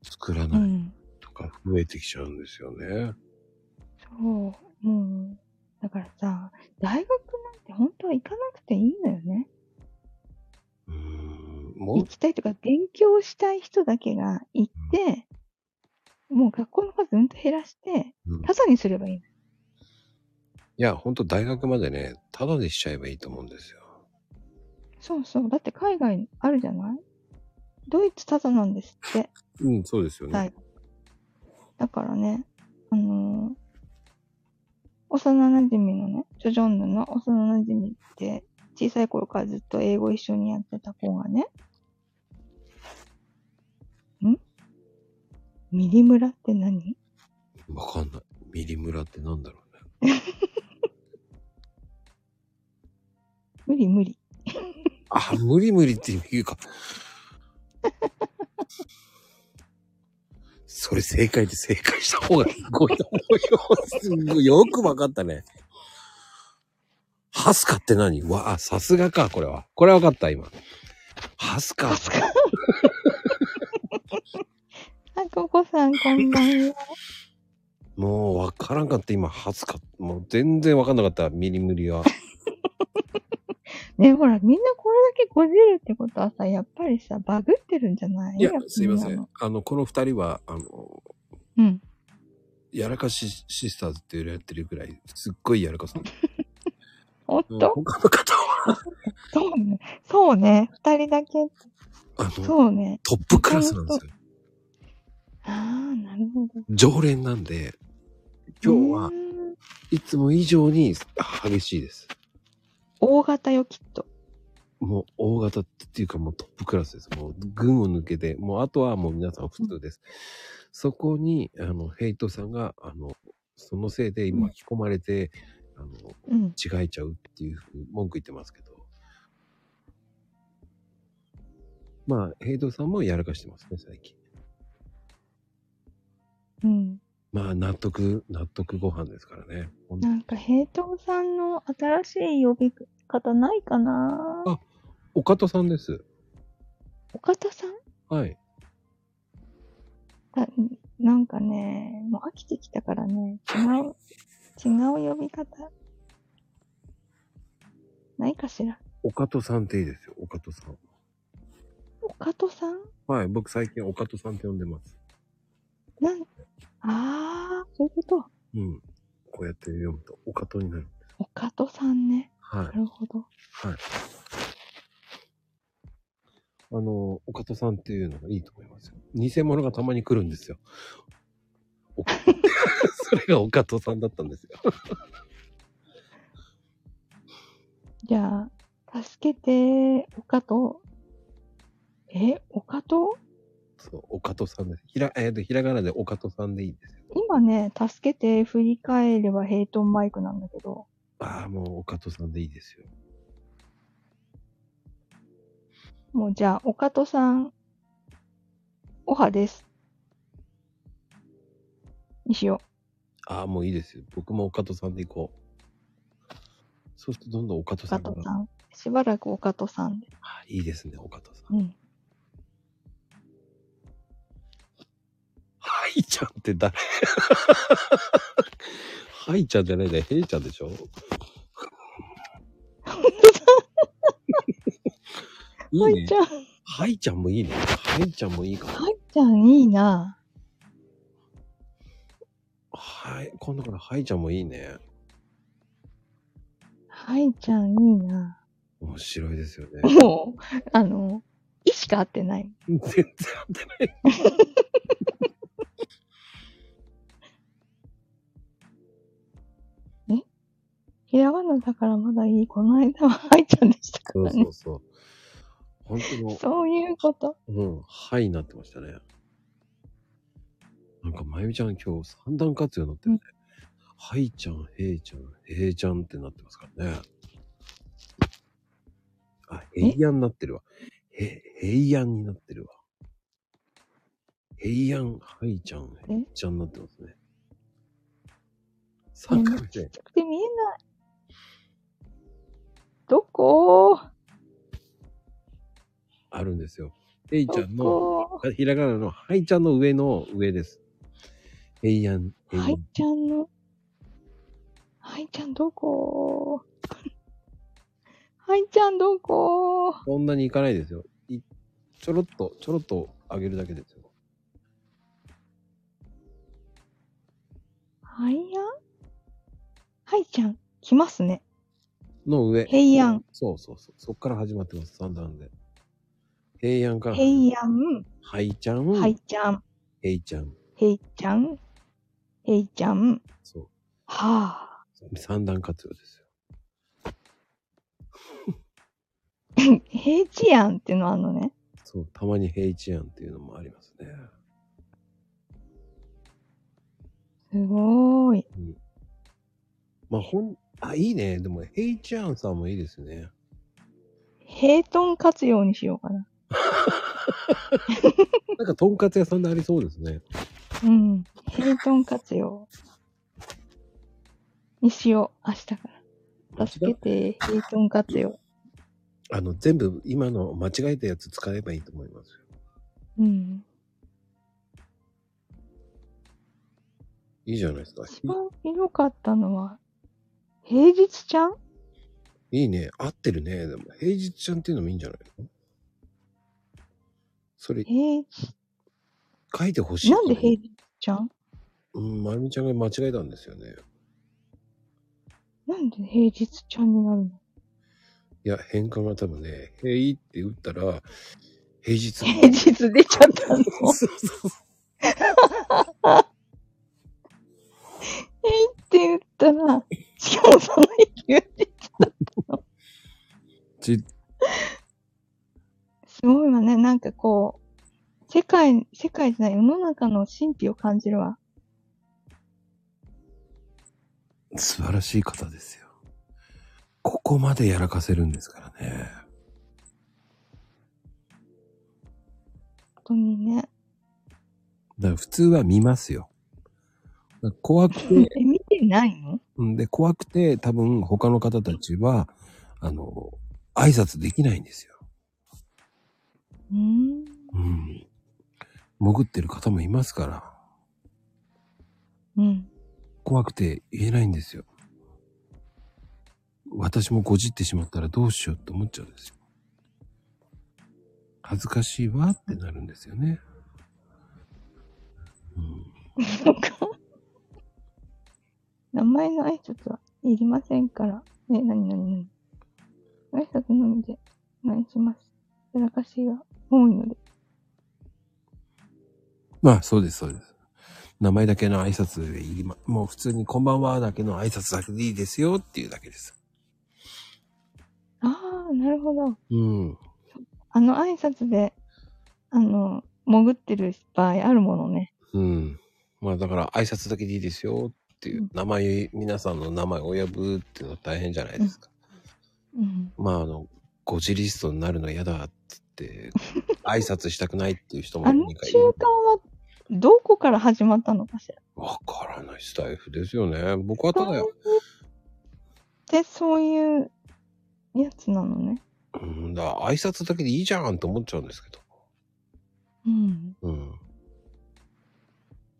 作らないうん。とか増えてきちゃうんですよね。そう。もう、だからさ、大学なんて本当は行かなくていいのよね。も行きたいとか、勉強したい人だけが行って、もう学校の数うんと減らして、う、うん、いタダにすればいいの。や、ほんと大学までね、ただでしちゃえばいいと思うんですよ。そうそう。だって海外あるじゃない？ドイツタダなんですって。うん、そうですよね。はい。だからね、あのー幼馴染のね、ジョジョンヌの幼馴染って、小さい頃からずっと英語一緒にやってた子がね、ん？ミリ村って何？わかんない。ミリ村ってなんだろうね。無理無理。あ、無理無理っていうか。それ正解で正解した方がすごいと思うよ。すごいよくわかったね。ハスカって何？わあ、さすがか、これは。これはわかった、今。ハスカ。あ、ココさん、こんばんは。もうわからんかった、今、ハスカ。もう全然わかんなかった、ミリムリは。ねほら、みんなこれだけこじるってことはさ、やっぱりさ、バグってるんじゃない？いやすいません。あの、この二人は、あの、うん。やらかしシスターズってやってるぐらい、すっごいやらかす。うんおっと、他の方は、そうね。そうね。二人だけ。あの、そうね。トップクラスなんですよ。ああ、なるほど。常連なんで、今日はいつも以上に激しいです。大型よ、きっと。もう大型っていうかもうトップクラスです。もう群を抜けて、もうあとはもう皆さん普通です。そこに、あの、ヘイトさんが、あの、そのせいで今巻き込まれて、あの、うん。違えちゃうっていうふうに文句言ってますけど。まあ、ヘイトさんもやらかしてますね、最近。うん。まあ、納得、納得ご飯ですからね。なんか、平等さんの新しい呼び方ないかな？あ岡戸さんです。岡田さん？はい。だなんかね、もう飽きてきたからね、違う、違う呼び方？ないかしら？岡戸さんっていいですよ、岡戸さん。岡戸さん？はい、僕最近岡戸さんって呼んでます。なん、あー、そういうこと？うん。こうやって読むと、岡戸になる。岡戸さんね。はいな。るほど。はい。あの、岡戸さんっていうのがいいと思いますよ。偽物がたまに来るんですよ。お それが岡戸さんだったんですよ。じゃあ、助けて、岡戸。え、岡戸そう、岡戸さんです。ひら、えーと、ひらがなで岡戸さんでいいですよ。今ね、助けて振り返ればヘイトンマイクなんだけど、ああ、もう岡戸さんでいいですよ。もうじゃあ、岡戸さん、おはです。にしよああ、もういいですよ。僕も岡戸さんで行こう。そうするとどんどん岡戸う。さんが。岡戸さん。しばらく岡戸さんで。あいいですね、岡戸さん。うん。いちゃんって誰？はいちゃんじゃないんだよ。へいちゃんでしょ？いいねはいち。ゃん、はいちゃんもいいね。はいちゃんもいいかも。はいちゃんいいな。はい。今度からはいちゃんもいいね。はいちゃんいいな。面白いですよね。もう、あの、意しか合ってない。全然合ってない。ひらがなだからまだいい。この間ははいちゃんでしたかそうらね。そうそう。本当の、そういうこと？うん、はいになってましたね。なんか、まゆみちゃん今日三段活用になってるね。はいちゃん、へいちゃん、へいちゃんってなってますからね。あ、へいやんになってるわ。へ、へいやんになってるわ。へいやん、はいちゃん、へいちゃんになってますね。3回目で。ちっちゃくて見えない。どこ？あるんですよ。へいちゃどんの、こ？ひらがなのはいちゃんの上の上です。へいやん。はいちゃんの、はいちゃんどこ？はいちゃんどこ？そんなにいかないですよ。いちょろっと、ちょろっと上げるだけですよ。はいやはいちゃん、来ますね。の上。平安。そうそうそう。そっから始まってます、三段で。平安から。平安、はいちゃん。はいちゃん、へいちゃん。へいちゃん、へいちゃん。そう。は三段活用ですよ。ぁ。へいちやんっていうのあるのね。そう。たまにへいちやんっていうのもありますね。すごーい。まあ、ほん、あ、いいね。でも、へいちゃんさんもいいですね。ヘイトン活用にしようかな。なんか、とんかつ屋さんでありそうですね。うん。ヘイトン活用。にしよう。明日から。助けて、ヘイトン活用。あの、全部今の間違えたやつ使えばいいと思いますよ。うん。いいじゃないですか。一番ひどかったのは、平日ちゃん？いいね。合ってるね。でも、平日ちゃんっていうのもいいんじゃないの？それ、平書いてほしい。なんで平日ちゃん？うん、まゆみちゃんが間違えたんですよね。なんで平日ちゃんになるの？いや、変換が多分ね、へいって打ったら、平日。平日出ちゃったの？そうそうそう。って言ったら、しかもその日休日ち、すごいわね。なんかこう、世界、世界じゃない、世の中の神秘を感じるわ。素晴らしい方ですよ。ここまでやらかせるんですからね。本当にね。だから普通は見ますよ。怖くて、え、見てないの？うんで、怖くて多分他の方たちは、あの、挨拶できないんですよ。うーん。うん。潜ってる方もいますから、うん。怖くて言えないんですよ。私もごじってしまったらどうしようって思っちゃうんですよ。恥ずかしいわってなるんですよね。うん。名前の挨拶はいりませんから。ね、なになになに挨拶のみでお願いします。やらかしが多いので。まあ、そうです、そうです。名前だけの挨拶でいりま、もう普通にこんばんはだけの挨拶だけでいいですよっていうだけです。ああ、なるほど。うん。あの挨拶で、あの、潜ってる場合あるものね。うん。まあだから挨拶だけでいいですよっていう、名前、皆さんの名前を呼ぶっていうのは大変じゃないですか。うん。まああの、ゴジリストになるの嫌だっつって、挨拶したくないっていう人もあの2回習慣は、どこから始まったのかしら？わからないスタイフですよね。僕はただよ。で、そういうやつなのね。うん、だ挨拶だけでいいじゃんと思っちゃうんですけど。うん。うん。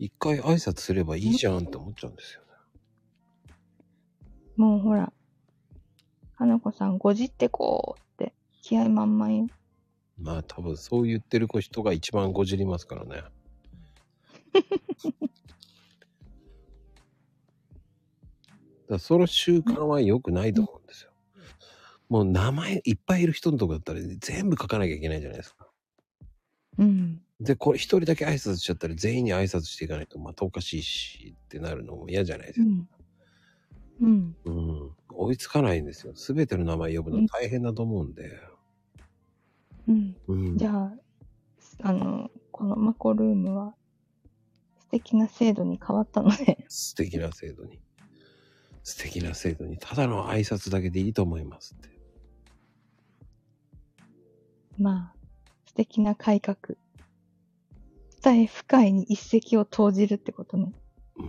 一回挨拶すればいいじゃんって思っちゃうんですよね。もうほら、花子さん、ごじってこうって、気合満々よ。まあ多分そう言ってる子人が一番ごじりますからね。だからその習慣は良くないと思うんですよ。もう名前いっぱいいる人のとこだったら全部書かなきゃいけないじゃないですか。うん。で、これ一人だけ挨拶しちゃったら全員に挨拶していかないとまたおかしいしってなるのも嫌じゃないですか。うん。うん。うん。追いつかないんですよ。すべての名前呼ぶの大変だと思うんで。うん。うん。じゃあ、あの、このマコルームは、素敵な制度に変わったので、素敵な制度に。素敵な制度に。ただの挨拶だけでいいと思いますって。まあ、素敵な改革。伝え深いに一石を投じるってことね。う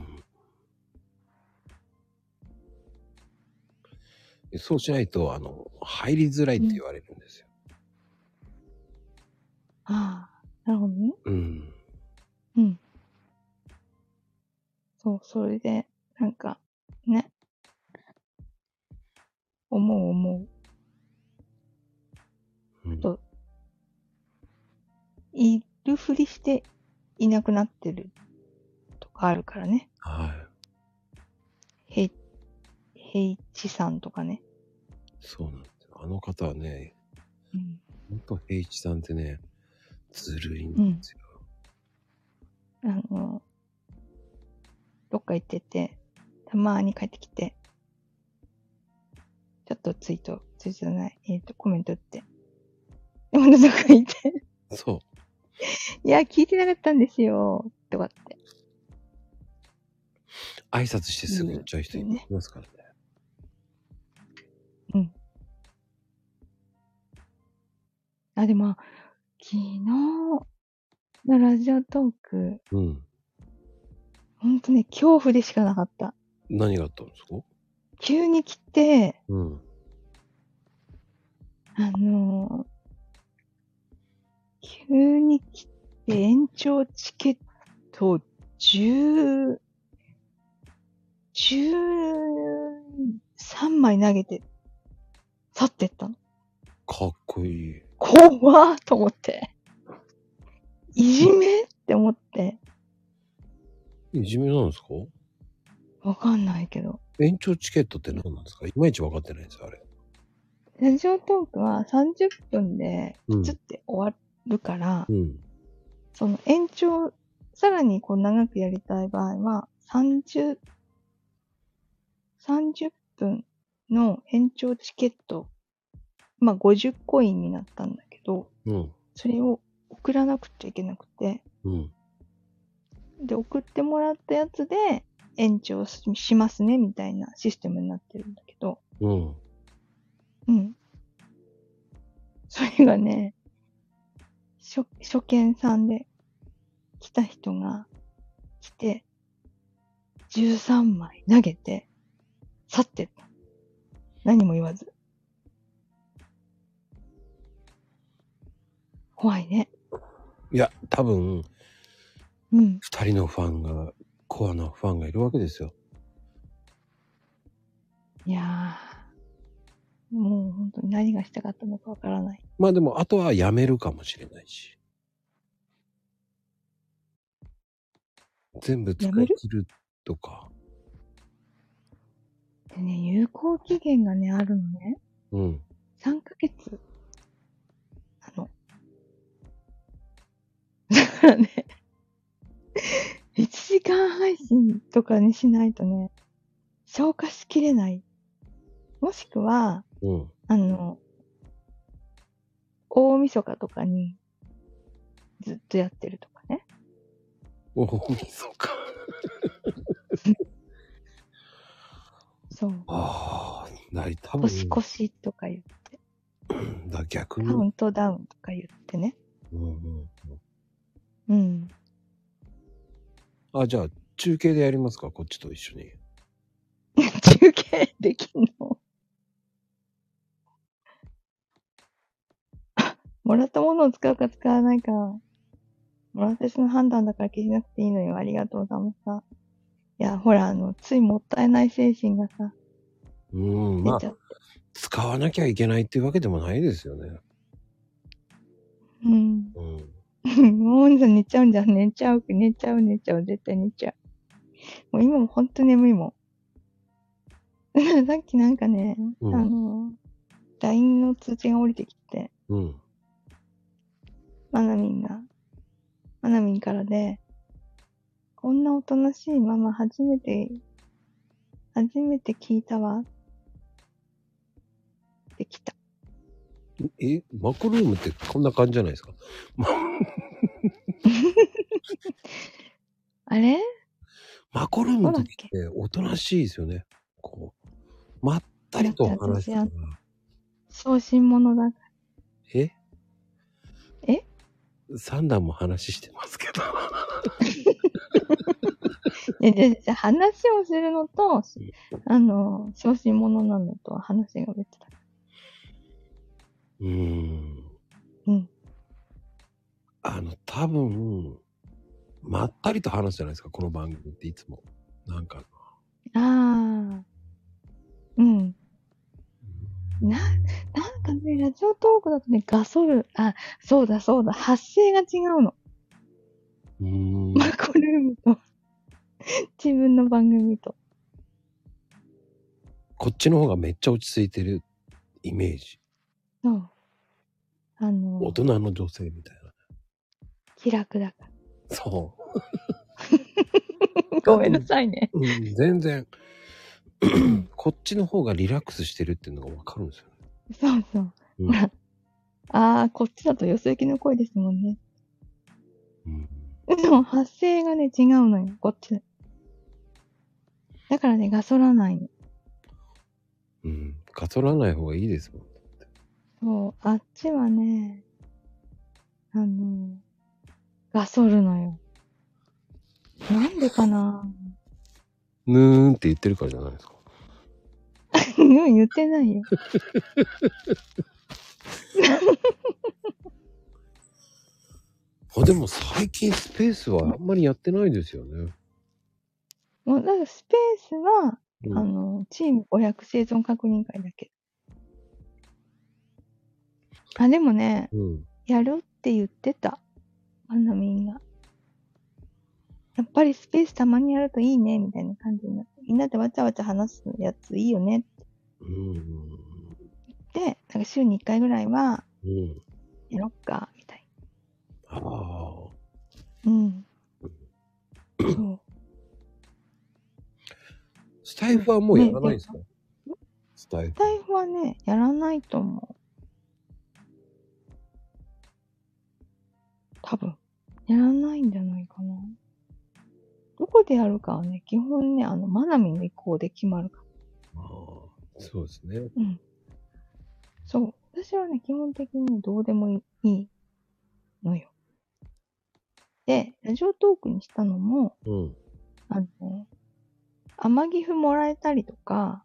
ん。そうしないと、あの、入りづらいって言われるんですよ。ああ、なるほどね。うん。うん。そう、それで、なんか、ね。思う思う。うんとふりしていなくなってるとかあるからね。はい。ヘイ、ヘイチさんとかね。そうなんですよ。あの方はね、うん。ほんと平一さんってね、ずるいんですよ。あの、どっか行ってて、たまーに帰ってきて、ちょっとツイート、ツイートじゃない、えっ、と、コメント打って。で、またどっか行って、そう。いや、聞いてなかったんですよ、とかって。挨拶してすぐ行っちゃう人いねますからね。あ、でも、昨日のラジオトーク、うん。ほんとね、恐怖でしかなかった。何があったんですか？急に来て、うん。あのー急に来て延長チケットを10、13枚投げて去ってったの。かっこいい。怖っと思って。いじめって思って。いじめなんですか？わかんないけど。延長チケットって何なんですか？いまいち分かってないんですよ、あれ。ラジオトークは30分でうんプツって終わるから、うん。その延長、さらにこう長くやりたい場合は、30、30分の延長チケット、まあ50コインになったんだけど、うん。それを送らなくちゃいけなくて、うん。で、送ってもらったやつで延長ししますね、みたいなシステムになってるんだけど、うん。うん。それがね、初、初見さんで来た人が来て、13枚投げて、去ってった。何も言わず。怖いね。いや、多分、うん。二人のファンが、コアなファンがいるわけですよ。いやー、もう本当に何がしたかったのかわからない。まあでも、あとはやめるかもしれないし。全部使い切るとか。でね、有効期限がね、あるのね。うん。3ヶ月。あの。だからね、1時間配信とかにしないとね、消化しきれない。もしくは、うん。あの、大晦日とかにずっとやってるとかね。おお、そうか。そう。ああ、なり、多分、年越しとか言って、だ逆に。カウントダウンとか言ってね。うんうんうんうん。あ、じゃあ、中継でやりますか？こっちと一緒に。中継できんのもらったものを使うか使わないか。もらった人の判断だから消しなくていいのよ。ありがとうございました。いや、ほら、あの、ついもったいない精神がさ、うん、まあ。使わなきゃいけないっていうわけでもないですよね。うん。うん。もうさ、寝ちゃうんじゃん。寝ちゃう、寝ちゃう、寝ちゃう。絶対寝ちゃう。もう今もほんと眠いもん。さっきなんかね、うんあの、LINE の通知が降りてきて、うん。マナミンが、マナミンからで、こんなおとなしいママ初めて、初めて聞いたわ。ってきた。え、マコルームってこんな感じじゃないですか？ま、あれ？マコルームの時っておとなしいですよね。こう、まったりと話してたら。小心者だ。え？え？三段も話してますけど。ででで話をするのと、あの、小心者なのとは話が別だ。うーん。うん。あの、多分、まったりと話すじゃないですか、この番組っていつも。なんか。ああ。うん。な、なんかね、ラジオトークだとね、ガソル、あ、そうだそうだ、発声が違うの。うーん。マコルームと、自分の番組と。こっちの方がめっちゃ落ち着いてるイメージ。そう。あの、大人の女性みたいな。気楽だかそら。ごめんなさいね。う。うん、全然、こっちの方がリラックスしてるっていうのがわかるんですよね。そうそう。うん。ああ、こっちだとよそ行きの声ですもんね。うん。でも発声がね、違うのよ、こっち。だからね、ガソらないの。うん。ガソらない方がいいですもん。そう、あっちはね、あの、ガソるのよ。なんでかなぬーんって言ってるからじゃないですか。うん、言ってないよ。あ、でも最近スペースはあんまりやってないですよね。もう、だからスペースは、うんあの、チーム500生存確認会だけ。あ、でもね、うん。やるって言ってた。あのみんな。やっぱりスペースたまにやるといいね、みたいな感じになって。みんなでわちゃわちゃ話すやついいよねってうん。言って、なんか週に1回ぐらいはうん。やろっか、みたいああ。な。うん。そう。スタイフはもうやらないですか、スタイフ。スタイフはね、やらないと思う。多分。やらないんじゃないかな。どこでやるかはね、基本ね、あの、マナミの意向で決まるから。ああ。そうですね。うん。そう。私はね、基本的にどうでもいいのよ。で、ラジオトークにしたのも、うん。あの、天岐阜もらえたりとか、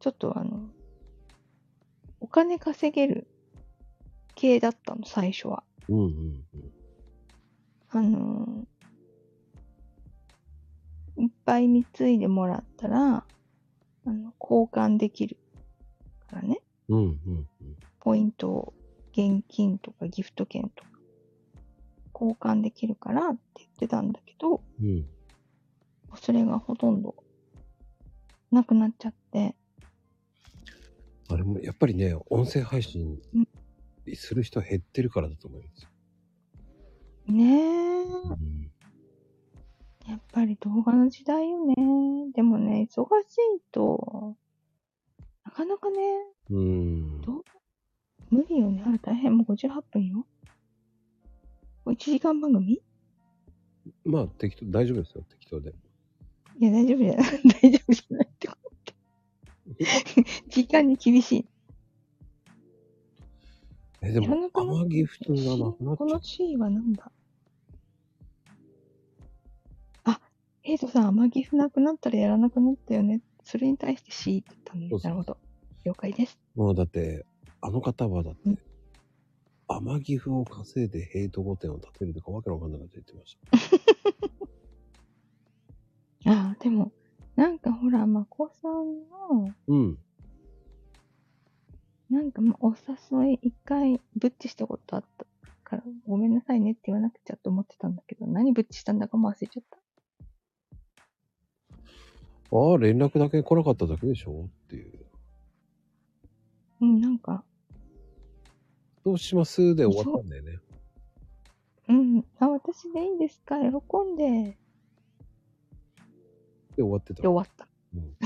ちょっとあの、お金稼げる系だったの、最初は。うんうんうん。あの、いっぱい貢いでもらったら、あの、交換できるからね。うんうんうん。ポイントを現金とかギフト券とか交換できるからって言ってたんだけど、うん。それがほとんどなくなっちゃって、あれも、やっぱりね、音声配信うんする人減ってるからだと思いますよ。ねえ、うん。やっぱり動画の時代よね。でもね、忙しいと、なかなかね、うん。どう？無理よね。あれ大変。もう58分よ。これ1時間番組？まあ、適当、大丈夫ですよ、適当で。いや、大丈夫じゃない。大丈夫じゃないって思って。時間に厳しい。え、でもやらな、くなっ天城普通がなくなっこのちゃっ C はなんだ？ヘイトさん、天岐阜なくなったらやらなくなったよね。それに対して C って言ったのそうそうね。なるほど。了解です。た。もうだって、あの方はだってうん、天城府を稼いでヘイト御殿を建てるとかわけのわかんないこと言ってました。ああ、でも、なんかほら、まこさんの、うん。なんかまお誘い一回ブッチしたことあったから、ごめんなさいねって言わなくちゃと思ってたんだけど、何ブッチしたんだかも忘れちゃった。ああ、連絡だけ来なかっただけでしょ？っていう。うん、なんか、どうします？で終わったんだよね。うん、あ、私でいいですか？喜んで、で終わってたで。終わった。うん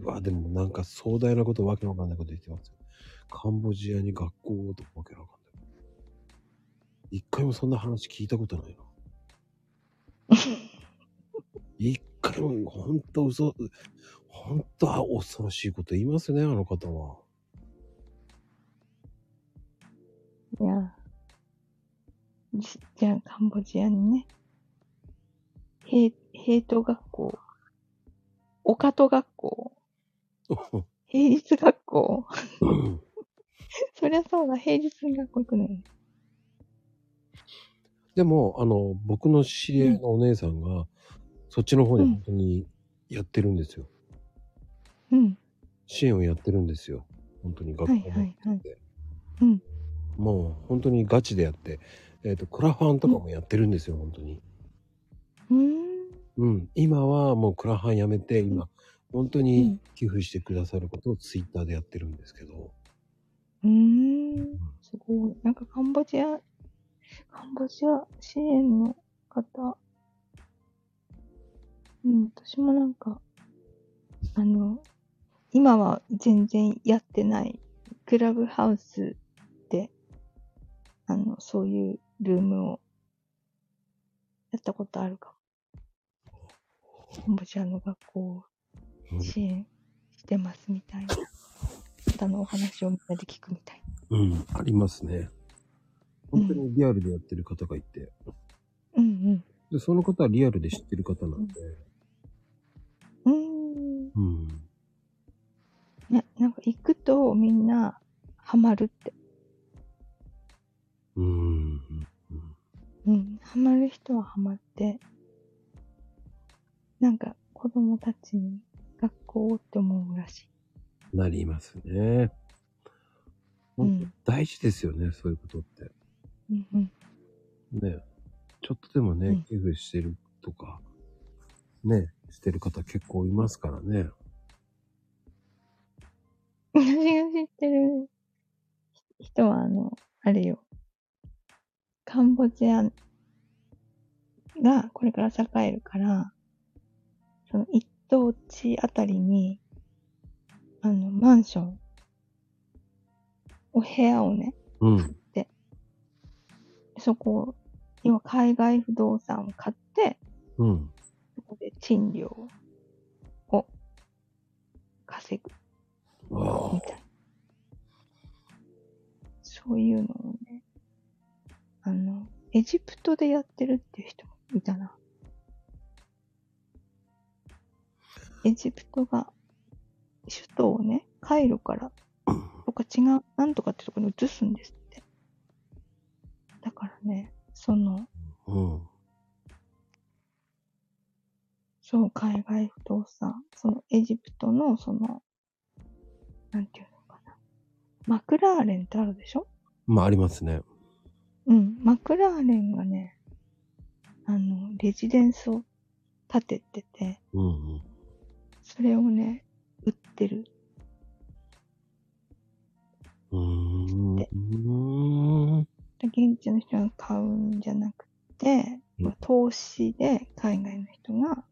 うわ、でもなんか壮大なことわけのわかんないこと言ってますよ。カンボジアに学校とかわけのわかんない。一回もそんな話聞いたことないな。一 回も、ほんと嘘、ほんとあ恐ろしいこと言いますね、あの方は。いや、じじゃあ、カンボジアにね、ヘイ、ヘイト学校、オカト学校、平日学校、うん。そりゃそうだ、平日に学校行くのよ。ね。でも、あの、僕の知り合いのお姉さんが、そっちの方に本当にやってるんですよ。うん、支援をやってるんですよ。本当に学校はいもはいはい。でうんもう本当にガチでやって、えっ、と、クラファンとかもやってるんですよ、本当に。うーん。うん。今はもうクラファンやめて、今、本当うにん寄付してくださることをツイッターでやってるんですけど。うーん。すごい。なんかカンボジア、カンボジア支援の方、うん、私もなんか、あの、今は全然やってない、クラブハウスで、あの、そういうルームをやったことあるかも。カンボジアの学校をうん支援してますみたいな。方のお話をみんなで聞くみたいな。うん、ありますね。本当にリアルでやってる方がいて。うんで、その方はリアルで知ってる方なんで。うん。うーん。うん。ね、なんか行くとみんなハマるって。うん。うんうん。ハマる人はハマって、なんか子供たちに学校って思うらしい。なりますね。うん大事ですよね、そういうことって。うんうん。ね。ちょっとでもね、うん寄付してるとか、ね、してる方結構いますからね。私が知ってる人は、あの、あれよ。カンボジアがこれから栄えるから、その一等地あたりに、あの、マンション、お部屋をね、うん。そこを、今海外不動産を買って、うん。そこで賃料を稼ぐわみたいな。そういうのをね、あの、エジプトでやってるっていう人もいたな。エジプトが、首都をね、カイロから、とか違う、なんとかってところに移すんですって。だからね、その、あ。うん。そう、海外不動産、そのエジプトの、その、なんていうのかな。マクラーレンってあるでしょ？まあ、ありますね。うん、マクラーレンがね、あの、レジデンスを建ててて、うんうん。それをね、売ってる。うん。で現地の人が買うんじゃなくて、うん投資で海外の人が、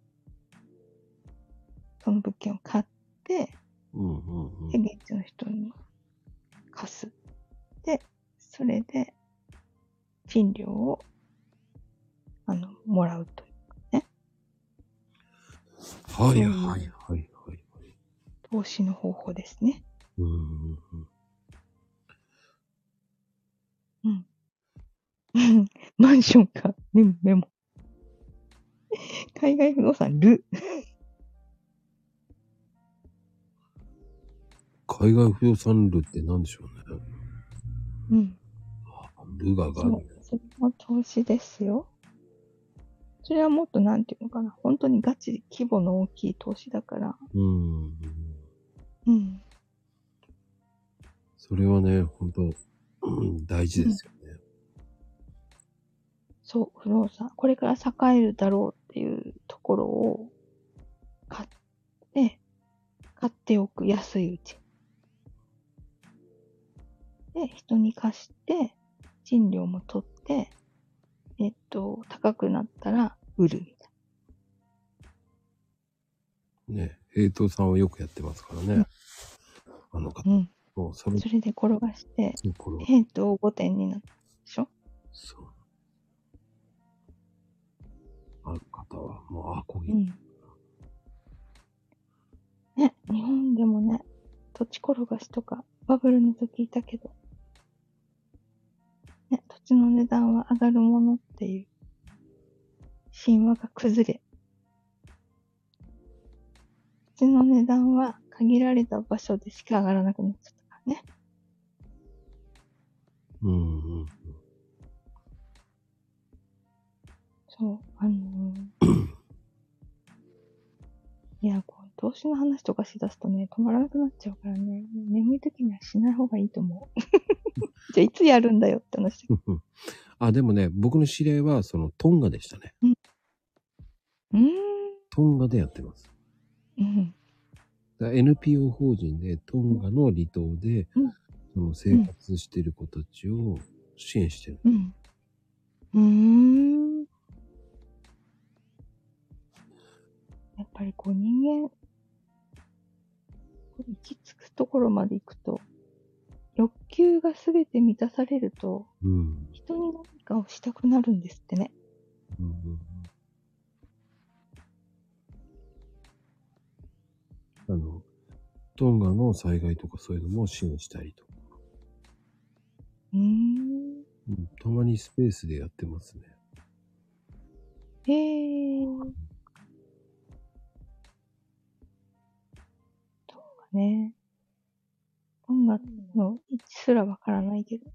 その物件を買って、うんうんうんで、現地の人に貸す。で、それで、賃料を、あの、もらうという。はいはいはいはいはい。投資の方法ですね。うんうんうん。うん。マンションか。メモ、メモ。海外不動産、ル。海外不動産ルって何でしょうね。うん。ルががそう。それも投資ですよ。それはもっとなんていうのかな。本当にガチで規模の大きい投資だから。うん。うん。それはね、本当うん大事ですよね。そう、不動産。これから栄えるだろうっていうところを買って、買っておく。安いうち。で、人に貸して、賃料も取って、えっと、高くなったら売るみたいね、平等さんはよくやってますからね。あの方な。うん。も、それそれで転がして、の頃は。えっと、5点になったでしょ？そう。ある方は、もう、あ、こぎ。うん。ね、日本でもね、土地転がしとか、バブルの時いたけど、ね、土地の値段は上がるものっていう、神話が崩れ、土地の値段は限られた場所でしか上がらなくなっちゃったからね。うんうん。そう、あのー いや、投資の話とかしだすとね、止まらなくなっちゃうからね、眠い時にはしない方がいいと思う。じゃあ、いつやるんだよって話。あ、でもね、僕の知り合いは、その、トンガでしたね。うーん。トンガでやってます。うん。NPO 法人で、トンガの離島で、うんその生活してる子たちを支援してる。うん。うーん。やっぱりこう人間、行き着くところまで行くと、欲求がすべて満たされると、うん。人に何かをしたくなるんですってね。うんあの、トンガの災害とかそういうのも支援したりとか、うーん。うん、たまにスペースでやってますね。へえ。トね。トンガの位置すらわからないけど。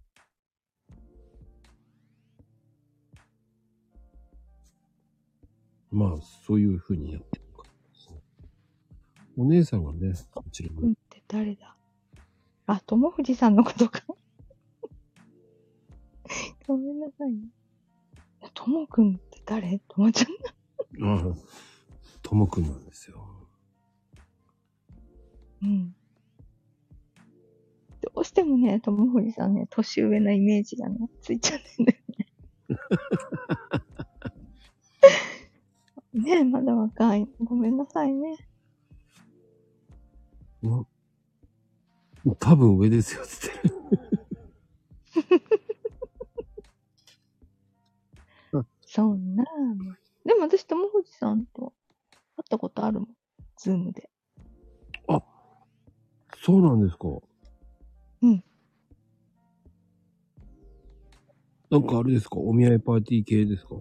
まあ、そういう風にやってるか。お姉さんがね、こちらにうんって誰だ？あ、友藤さんのことか。ごめんなさいね。ともくんって誰？と思っちゃった。ああ、ともくんなんですよ。うん。どうしてもね、友藤さんね、年上なイメージがね、ついちゃってんだよね。ねえ、まだ若い。ごめんなさいね。う多分上ですよ、つってる。そんな。でも私、友藤さんと会ったことあるもん。ズームで。そうなんですか。うん。なんかあれですか？お見合いパーティー系ですか？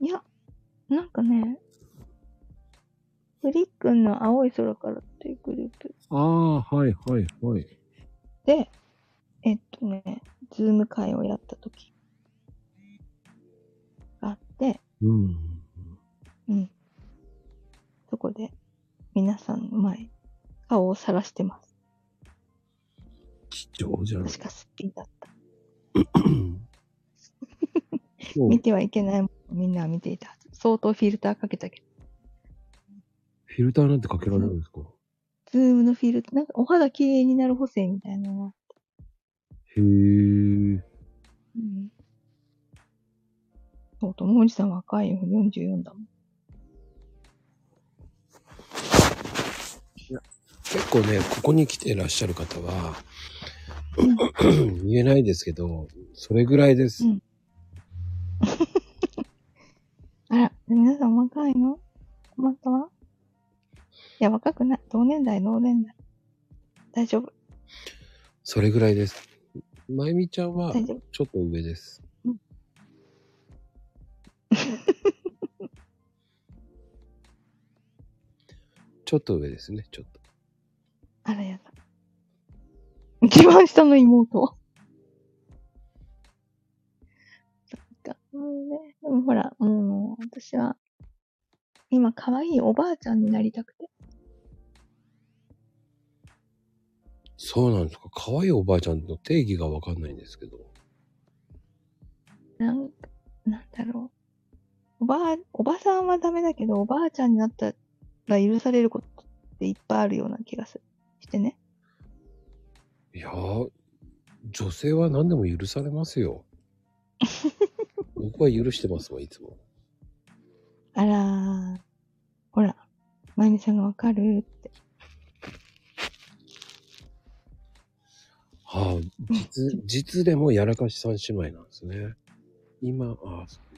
いや、なんかね、フリックンの青い空からっていうグループああ、はいはいはい。で、えっとね、ズーム会をやった時があって、うん。うん。そこで、皆さんの前、顔を晒してます。貴重じゃない。確かスッピーだった。見てはいけないものをみんなは見ていたはず。相当フィルターかけたけど。フィルターなんてかけられるんですか、ズームのフィルター、なんかお肌綺麗になる補正みたいなのが。へえ。うん。そう、ともおじさん若いよ。44だもん。結構ね、ここに来ていらっしゃる方は、言えないですけど、それぐらいです。うん あら、皆さん若いの？困ったわ。いや、若くない。同年代、同年代。大丈夫。それぐらいです。まゆみちゃんは大丈夫。ちょっと上です。ちょっと上ですね、ちょっと。あらやだ。一番下の妹。そっか。もうね。でもほら、もう、私は、今、可愛いおばあちゃんになりたくて。そうなんですか。可愛いおばあちゃんの定義がわかんないんですけど。なん、なんだろう。おばあ、おばさんはダメだけど、おばあちゃんになったら許されることっていっぱいあるような気がする。してね。いやー、女性は何でも許されますよ。僕は許してますもん、いつも。あらー。ほら、まゆみさんがわかるって。はあ、実、実でもやらかし三姉妹なんですね。今、ああ、そう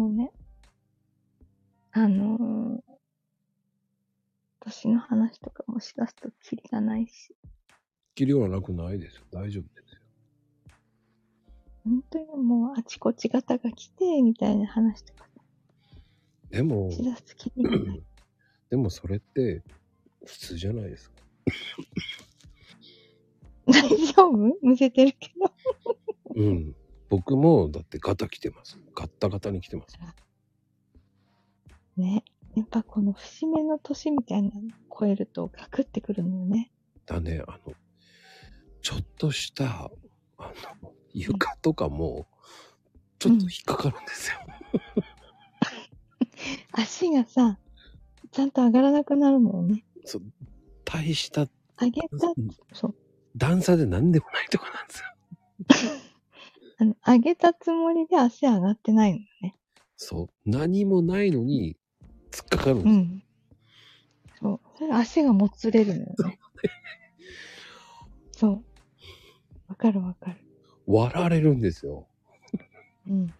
もうね。あのー、年の話とかもしだすとキリがないし。切りはなくないですよ。大丈夫ですよ。本当にもうあちこちガタが来て、みたいな話とかでも、しだすとキリがない。でもそれって普通じゃないですか。大丈夫？むせてるけど。うん。僕もだってガタ来てます。ガッタガタに来てます。ね。やっぱこの節目の年みたいなの超えるとガクってくるのよね。だね、あの、ちょっとした、あの、床とかも、ちょっと引っかかるんですよ。足がさ、ちゃんと上がらなくなるのよね。そう大した上げた、そう。段差で何でもないとかなんですよ。あの、上げたつもりで足上がってないのよね。そう。何もないのに、突っかかるんですん。そう。それ足がもつれるのよね。そう。わかるわかる。割られるんですよ。うん。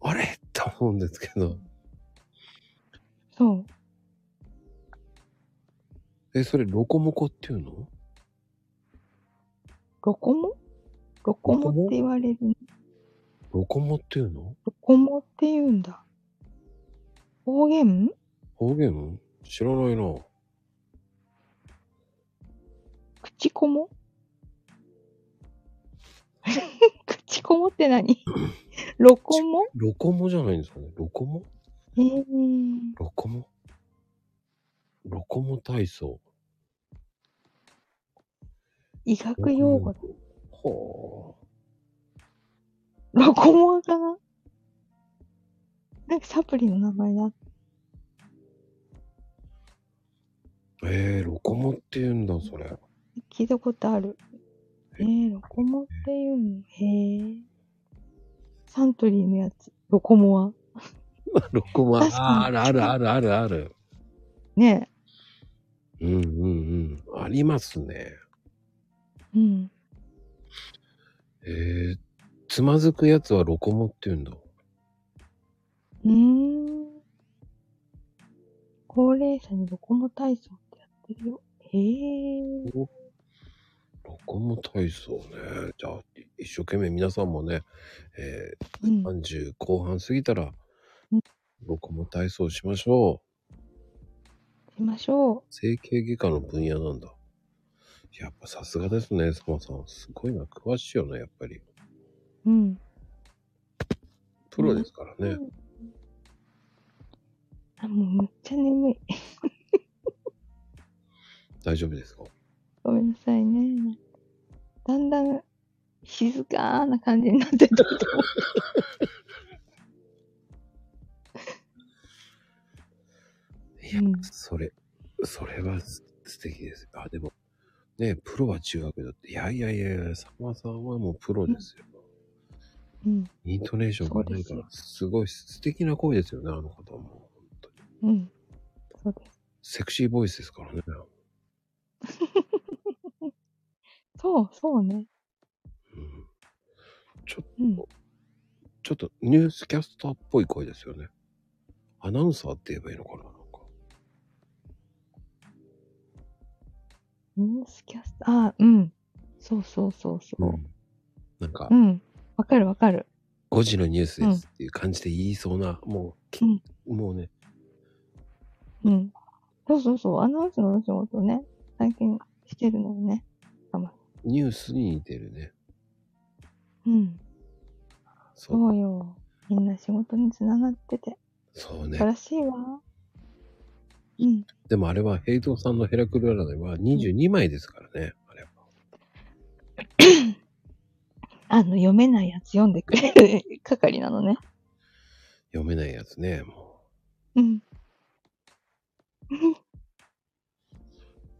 あれ？って思うんですけど。そう。え、それ、ロコモコっていうの？ロコモ？ロコモって言われる。ロコモっていうの？ロコモって言うんだ。方言？方言？知らないな。口こも 口こもって何？ロコモ？ロコモじゃないんですかね？ロコモ？えー、ロコモ？ロコモ体操。医学用語だ。はロコモかな？なんかサプリの名前だ。あ。えー、ロコモって言うんだ、それ。聞いたことある。え？ー、ロコモって言うのへえ。サントリーのやつ。ロコモは ロコモ、確かにあるあるあるあるある。ねうんうんうん。ありますね。え。うん。えー、つまずくやつはロコモって言うんだ。うーん。高齢者にロコモ体操ってやってるよ。へえ。ロコモ体操ね。じゃあ、一生懸命皆さんもね、えうん。ー、30後半過ぎたらうん、ロコモ体操しましょう。しましょう。整形外科の分野なんだ。やっぱさすがですね、サマさん。すごいな、詳しいよね、やっぱり。うん。プロですからね。あ、もうむっちゃ眠い。大丈夫ですか？ごめんなさいね。だんだん静かな感じになってると思いや、うんそれ、それはす素敵です。あ、でも、ね、プロは違うけどって、いやいやいやいや、サマさんはもうプロですよ。う。うん。イントネーションがないから、すごい素敵な声ですよね、あの方も。本当にうん。そうです。セクシーボイスですからね。そう、そうね。うん、ちょっうん。と、ちょっとニュースキャスターっぽい声ですよね。アナウンサーって言えばいいのかな？ニュースキャスト、あ、うん。そうそうそうそう。んなんかう、ん。わかるわかる。5時のニュースですっていう感じで言いそうな、もう、うんもうね、うん。そうそうそう。アナウンスのお仕事ね、最近してるのよね。ニュースに似てるね。うん。そう。そうよ。みんな仕事につながってて、そうね素晴。らしいわ。うん。でもあれは、ヘイトさんのヘラクル占いは22枚ですからね。あれは。あの、読めないやつ読んでくれる係なのね。読めないやつね。もうん。う。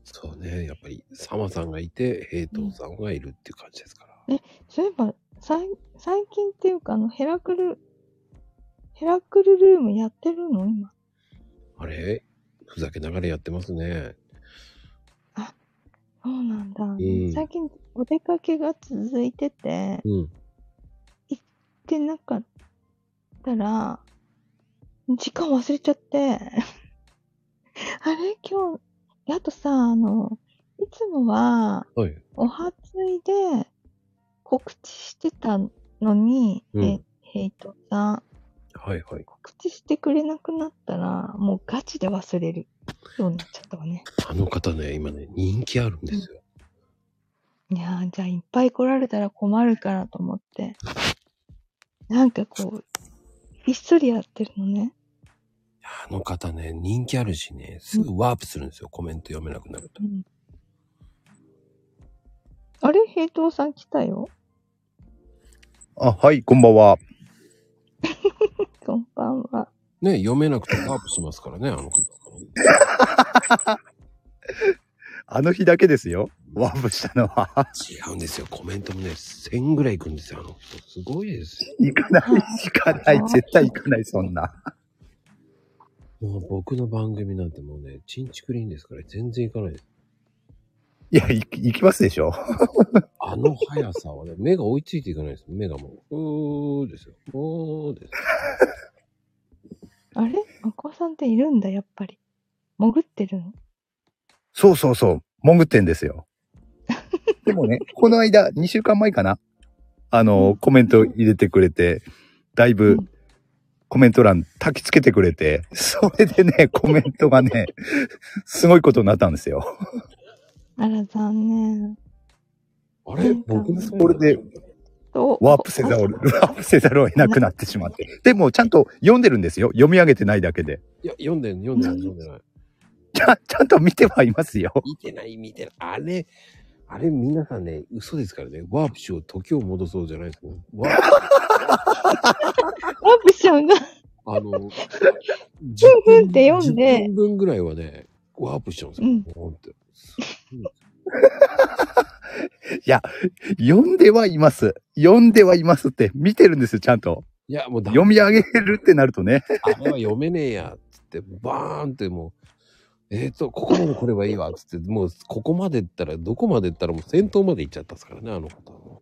そうね。やっぱり、サマさんがいて、ヘイトさんがいるっていう感じですから。そういえば、さい最近っていうか、あの、ヘラクル、ヘラクルルームやってるの？今。あれ？ふざけながらやってますね。そうなんだ。ん最近、お出かけが続いてて、うん。ってなかったら、時間忘れちゃって、あれ？今日、であとさ、あの、いつもは、はい。お初いで告知してたのに、うんえ、ヘイトさん、はいはい。告知してくれなくなったら、もうガチで忘れるようになっちゃったわね。あの方ね、今ね、人気あるんですよ。いやー、じゃあいっぱい来られたら困るからと思って、なんかこう、ひっそりやってるのね。あの方ね、人気あるしね、すぐワープするんですよ、コメント読めなくなるとう。ん。あれ？平等さん来たよ。あ、はい、こんばんは。こんばんは。ね、読めなくてワープしますからね、あの方。あの日だけですよ。ワープしたのは。違うんですよ、コメントもね、1000ぐらい行くんですよ、あの人。すごいですよ。行かない、行かない、絶対行かない、そんな。もう僕の番組なんてもうね、チンチクリーンですから全然行かないです。いや、行き行きますでしょ。あの速さはね、目が追いついていかないです。目がもう、うーですよ。うーです。あれ？お子さんっているんだ、やっぱり。潜ってるの？そうそうそう。潜ってんですよ。でもね、この間、2週間前かな。あの、コメント入れてくれて、だいぶうんコメント欄焚きつけてくれて、それでね、コメントがね、すごいことになったんですよ。あら、残念。あれ？僕のせいこれでとワープせざるを、ワープせざるを得なくなってしまって。でも、ちゃんと読んでるんですよ。読み上げてないだけで。いや、読んでん、読んでない、読んでない。ちゃん、ちゃんと見てはいますよ。見てない、見てない。あれ、あれ皆さんね、嘘ですからね。ワープしよう、時を戻そうじゃないですか。ワー ワープしちゃうんだ。あの、10ふんって読んで10分分ぐらいはね、ワープしちゃうんですよ。うんほんと読んではいます。読んではいますって、見てるんですよ、ちゃんと。いや、もう読み上げるってなるとね。あれは読めねえや、つって、バーンってもう、えっ、と、ここまで来ればいいわ、つって、もう、ここまで行ったら、どこまで行ったらもう先頭まで行っちゃったっすからね、あの方は。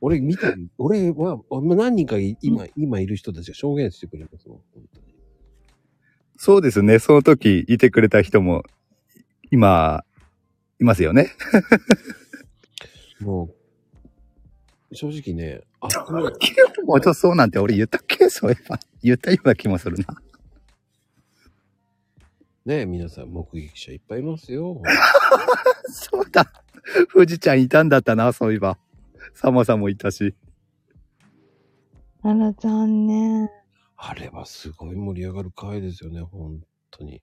俺見た、俺は、俺何人かい今、今いる人たちが証言してくれますもん。そうですね。その時いてくれた人も、今、いますよね。もう、正直ね、あ、もうちょっとそうなんて俺言ったっけ？そういえば。言ったような気もするな。ね、皆さん目撃者いっぱいいますよ。そうだ。富士ちゃんいたんだったな、そういえば。サマさんもいたし。あら、残念。あれはすごい盛り上がる回ですよね、本当に。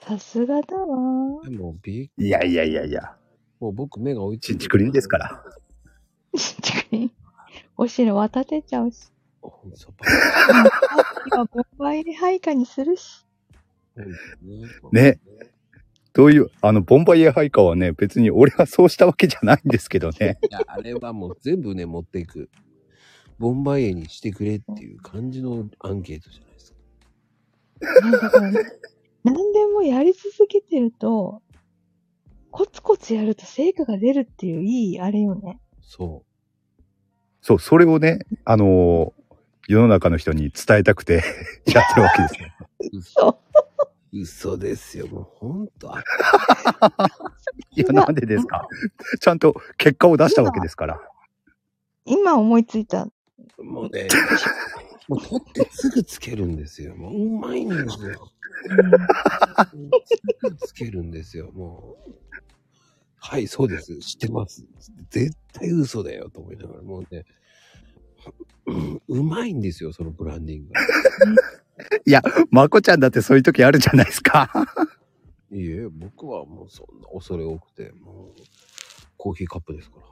さすがだわ。でも、びっいやいやいやいや。もう僕目が追いついてちんちくりんですから。お城渡ってちゃうし。ほんと今、ボンバイ配下にするし。ね。どういう、あの、ボンバイエハイカーはね、別に俺はそうしたわけじゃないんですけどね。いや、あれはもう全部ね、持っていく。ボンバイエにしてくれっていう感じのアンケートじゃないですか。ねだか何でもやり続けてると、コツコツやると成果が出るっていういいあれよね。そそう、それをね、あのー世の中の人に伝えたくて やってるわけですよ。う。そう嘘ですよ、もうほんと。あいや、なんでですか？ちゃんと結果を出したわけですから。今思いついた。もうね、もう取ってすぐつけるんですよ。もううまいんですよ。すぐつけるんですよ、もう。はい、そうです。知ってます。絶対嘘だよと思いながら、もうね、うんうまいんですよ、そのブランディングが。まこちゃんだってそういう時あるじゃないですか。いいえ、僕はもうそんな恐れ多くて、もう、コーヒーカップですから。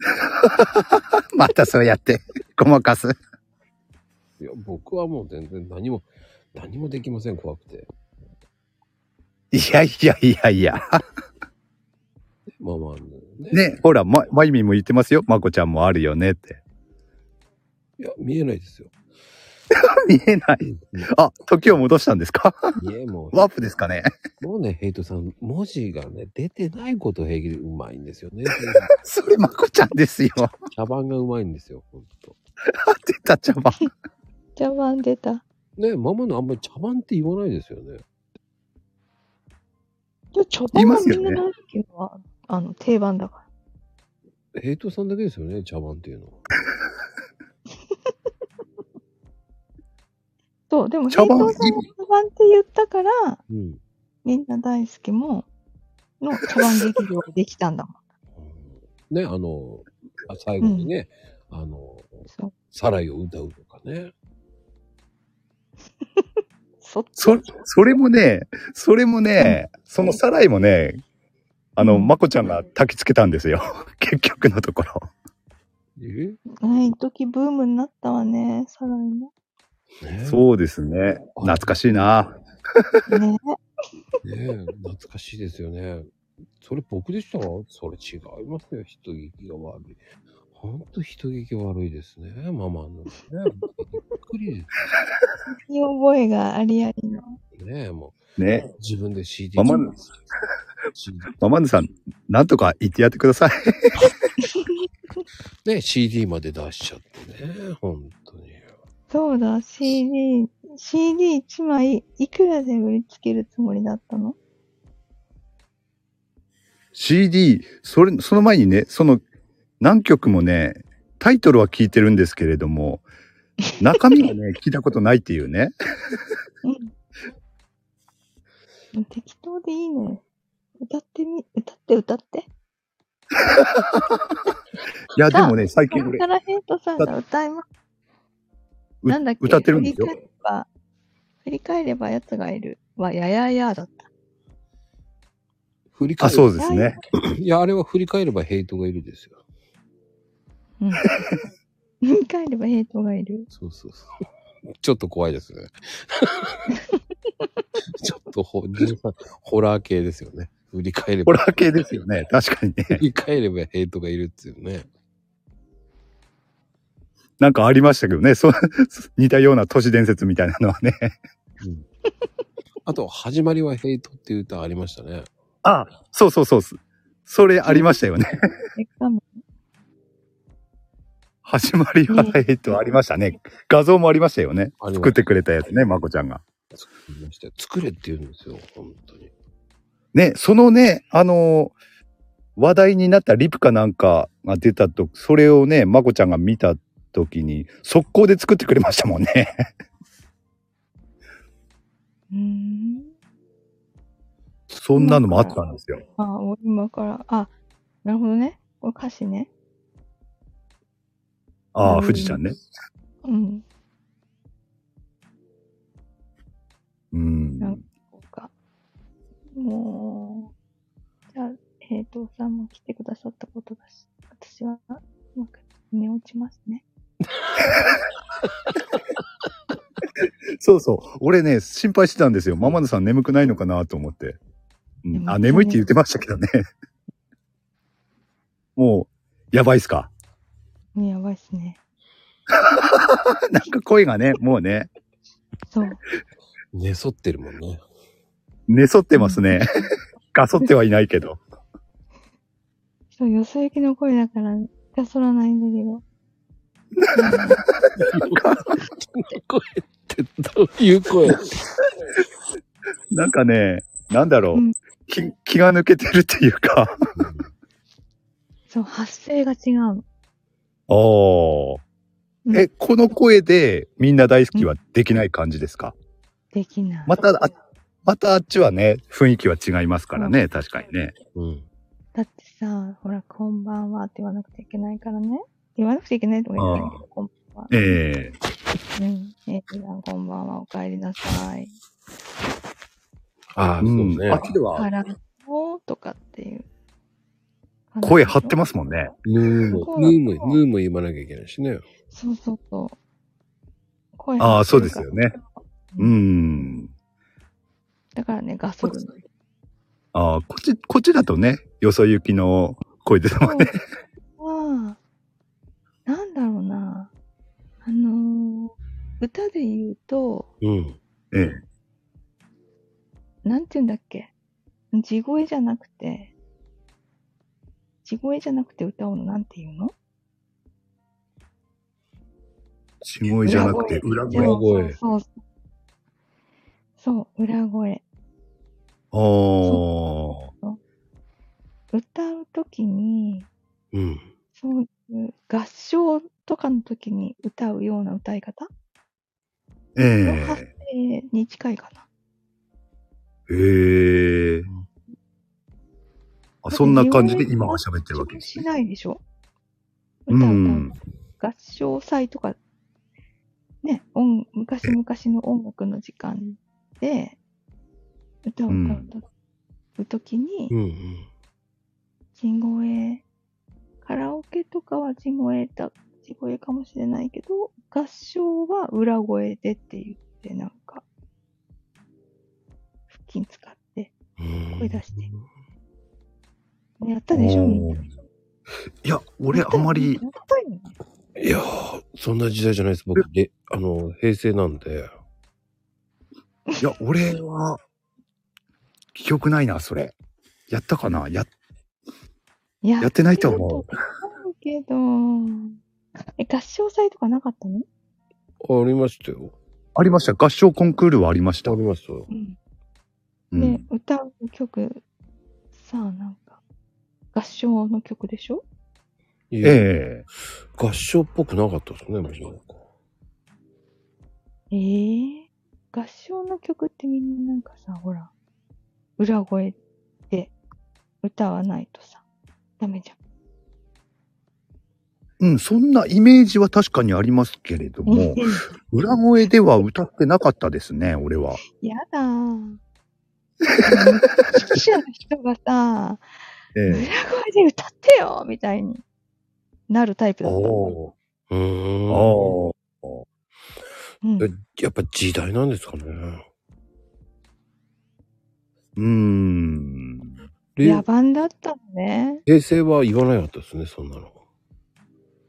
またそうやってごまかす。いや、僕はもう全然何も、何もできません、怖くて。いやいやいやいや。まあまあね。ね、ほら、ま、まゆみも言ってますよ。まこちゃんもあるよねって。いや、見えないですよ。見えない。あ、時を戻したんですか？いえ、もう、ワープですかね？もうね、ヘイトさん、文字がね、出てないこと平気でうまいんですよね。それまこちゃんですよ。茶番がうまいんですよ、ほんと。出た茶番。茶番出た。ね、ママのあんまり茶番って言わないですよね。じゃ茶番はますよねみんななんていうのは、あの、定番だから。ヘイトさんだけですよね、茶番っていうのは。そう、でも、平等さんが茶番って言ったから、うん。みんな大好きも、の茶番劇場ができたんだもん。ね、あの、あ最後にね、あの、そう。サライを歌うとかね。そっそ、それもね、それもね、そのサライもね、あの、うんまこちゃんが焚きつけたんですよ。結局のところ。えね一時ブームになったわね、サライも。ねそうですね。懐かしいな。ねねえ、懐かしいですよね。それ僕でしたそれ違いますよ。人聞きが悪い。ほんと人聞き悪いですね。ママのね。びっくりで見覚えがありありの。すね。もねう。自分で CD。ママ CD ママンヌさん、なんとか言ってやってください。ね、CD まで出しちゃってね。本当に。そうだ、CD、CD1 枚いくらで売りつけるつもりだったの？CD、それ、その前にね、その何曲もね、タイトルは聞いてるんですけれども、中身はね、聞いたことないっていうね。うん。適当でいいね。歌ってみ、歌って歌って。いや、でもね、最近俺これか、らヘイトさんが歌います。うなんだっけ？歌ってるんですよ振。り返れば、振り返れば奴がいるは、やややだった。あ、振り返る。そうですね。いや、あれは振り返ればヘイトがいるですよ。うん。振り返ればヘイトがいる。そうそうそう。ちょっと怖いですね。ちょっとホホラー系ですよね。振り返れば。ホラー系ですよね。確かにね。振り返ればヘイトがいるっていうね。なんかありましたけどね。そう、似たような都市伝説みたいなのはね。うん、あと、始まりはヘイトっていう歌ありましたね。あ、そうそうそう。それありましたよね。始まりはヘイトありましたね。画像もありましたよね。作ってくれたやつね、まこちゃんが。作りましたよ作れって言うんですよ、本当に。ね、そのね、あのー話題になったリプかなんかが出たと、それをね、まこちゃんが見た時に、速攻で作ってくれましたもんね。ん。そんなのもあったんですよ。あ、俺今から、あ、なるほどね。これ歌詞ね。ああ、うん富士ちゃんね。うん。うん。なんか。もう、じゃあ、ヘイトさんも来てくださったことだし、私は、うまく寝落ちますね。そうそう。俺ね、心配してたんですよ。ママヌさん眠くないのかなと思って。うん、あ、眠いって言ってましたけどね。もう、やばいっすか？ねやばいっすね。なんか声がね、もうね、そう。寝そってるもんね。寝そってますね。ガソってはいないけど。そう、よそ行きの声だから、がそらないんだけど。声ってどういう声？なんかね、なんだろう、うん気。気が抜けてるっていうか。そう、発声が違うの。おー。うんえ、この声でみんな大好きはできない感じですか？できない。また、あ、またあっちはね、雰囲気は違いますからね、確かにね。うん。だってさ、ほら、こんばんはって言わなくちゃいけないからね。言わなくちゃいけないとか言わないけど、こんばんは。ええうん。えー、さんこんばんは、お帰りなさい。ああ、そううん。ねあ。っちではからのとかっていう。声張ってますもんね。ヌーも、ヌーも、ヌーも言わなきゃいけないしね。そうそうそう。声ああ、そうですよね。ううんん。だからね、ガソルの。ああ、こっち、こっちだとね、よそ行きの声ですもんね。は、なんだろうな。あのー歌で言うと、うん。ええ。なんて言うんだっけ？地声じゃなくて、地声じゃなくて歌うのなんて言うの？地声じゃなくて裏声。裏声そうそうそう。そう、裏声。ああ。歌うときに、うん。そういう合唱とかの時に歌うような歌い方えの発え。声に近いかな。へえ。あ、そんな感じで今は喋ってるわけですし。ないでしょう歌う、ん。合唱祭とか、ね、音昔々の音楽の時間で、歌を歌うときに、うんうん。カラオケとかは地声だ、地声かもしれないけど、合唱は裏声でって言って、なんか、腹筋使って、うん声出してやったでしょ？みんな。いや、俺あまりや、ったよね。いやー、そんな時代じゃないです。僕、で、あの、平成なんで。いや、俺は、記憶ないな、それ。やったかな？や、ややってないと思う。うけど、え、合唱祭とかなかったの？ありましたよ。ありました。合唱コンクールはありましたあ。りましたよ。うん。で、うん。歌う曲、さあ、なんか、合唱の曲でしょ？いや、ええ合唱っぽくなかったですね、もちろん。ええ合唱の曲ってみんななんかさ、ほら、裏声で歌わないとさ、ダメじゃん。うん、そんなイメージは確かにありますけれども、裏声では歌ってなかったですね、俺は。やだー。指揮者の人がさ、え裏声で歌ってよみたいになるタイプだった。おうーん。やっぱ時代なんですかね。うーん。で野蛮だったのね。平成は言わなかったですね、そんなの。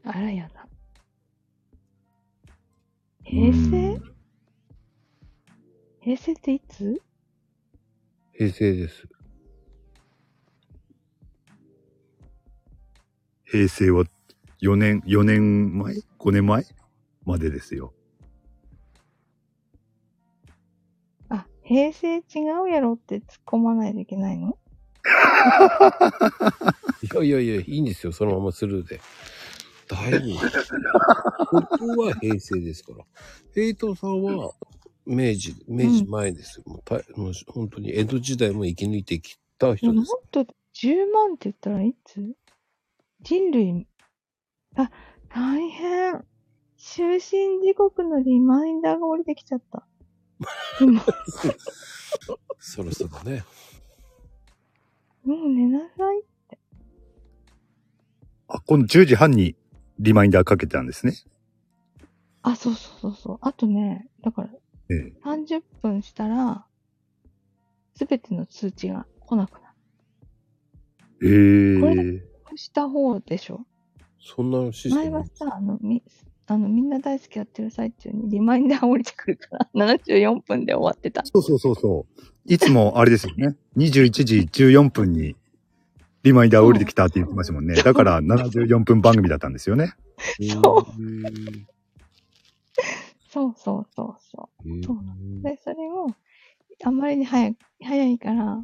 あらやだ。平成？平成っていつ？平成です。平成は4年、4年前 ?5 年前？までですよ。あ、平成違うやろって突っ込まないといけないの？いやいやいや、いいんですよ、そのままスルーで。大丈夫です。僕は平成ですから。平等さんは明治、明治前ですよ。もうたもう本当に江戸時代も生き抜いてきた人です。と10万って言ったらいつ？人類、あ、大変。就寝時刻のリマインダーが降りてきちゃった。今、そろそろね。もう寝なさい。あ、今度10時半にリマインダーかけてたんですね。あ、そうそうそうそう。あとね、だから、ええ。30分したら、すべての通知が来なくなる。えこれだえした方でしょ？そんなシステム前はさ、あの、み、あの、みんな大好きやってる最中にリマインダー降りてくるから、74分で終わってた。そうそうそうそう。いつもあれですよね。21時14分にリマインダー降りてきたって言ってましたもんね。だから74分番組だったんですよね。そううん そうそうそうそへーそう。で、それを、あんまりに早い、早いから、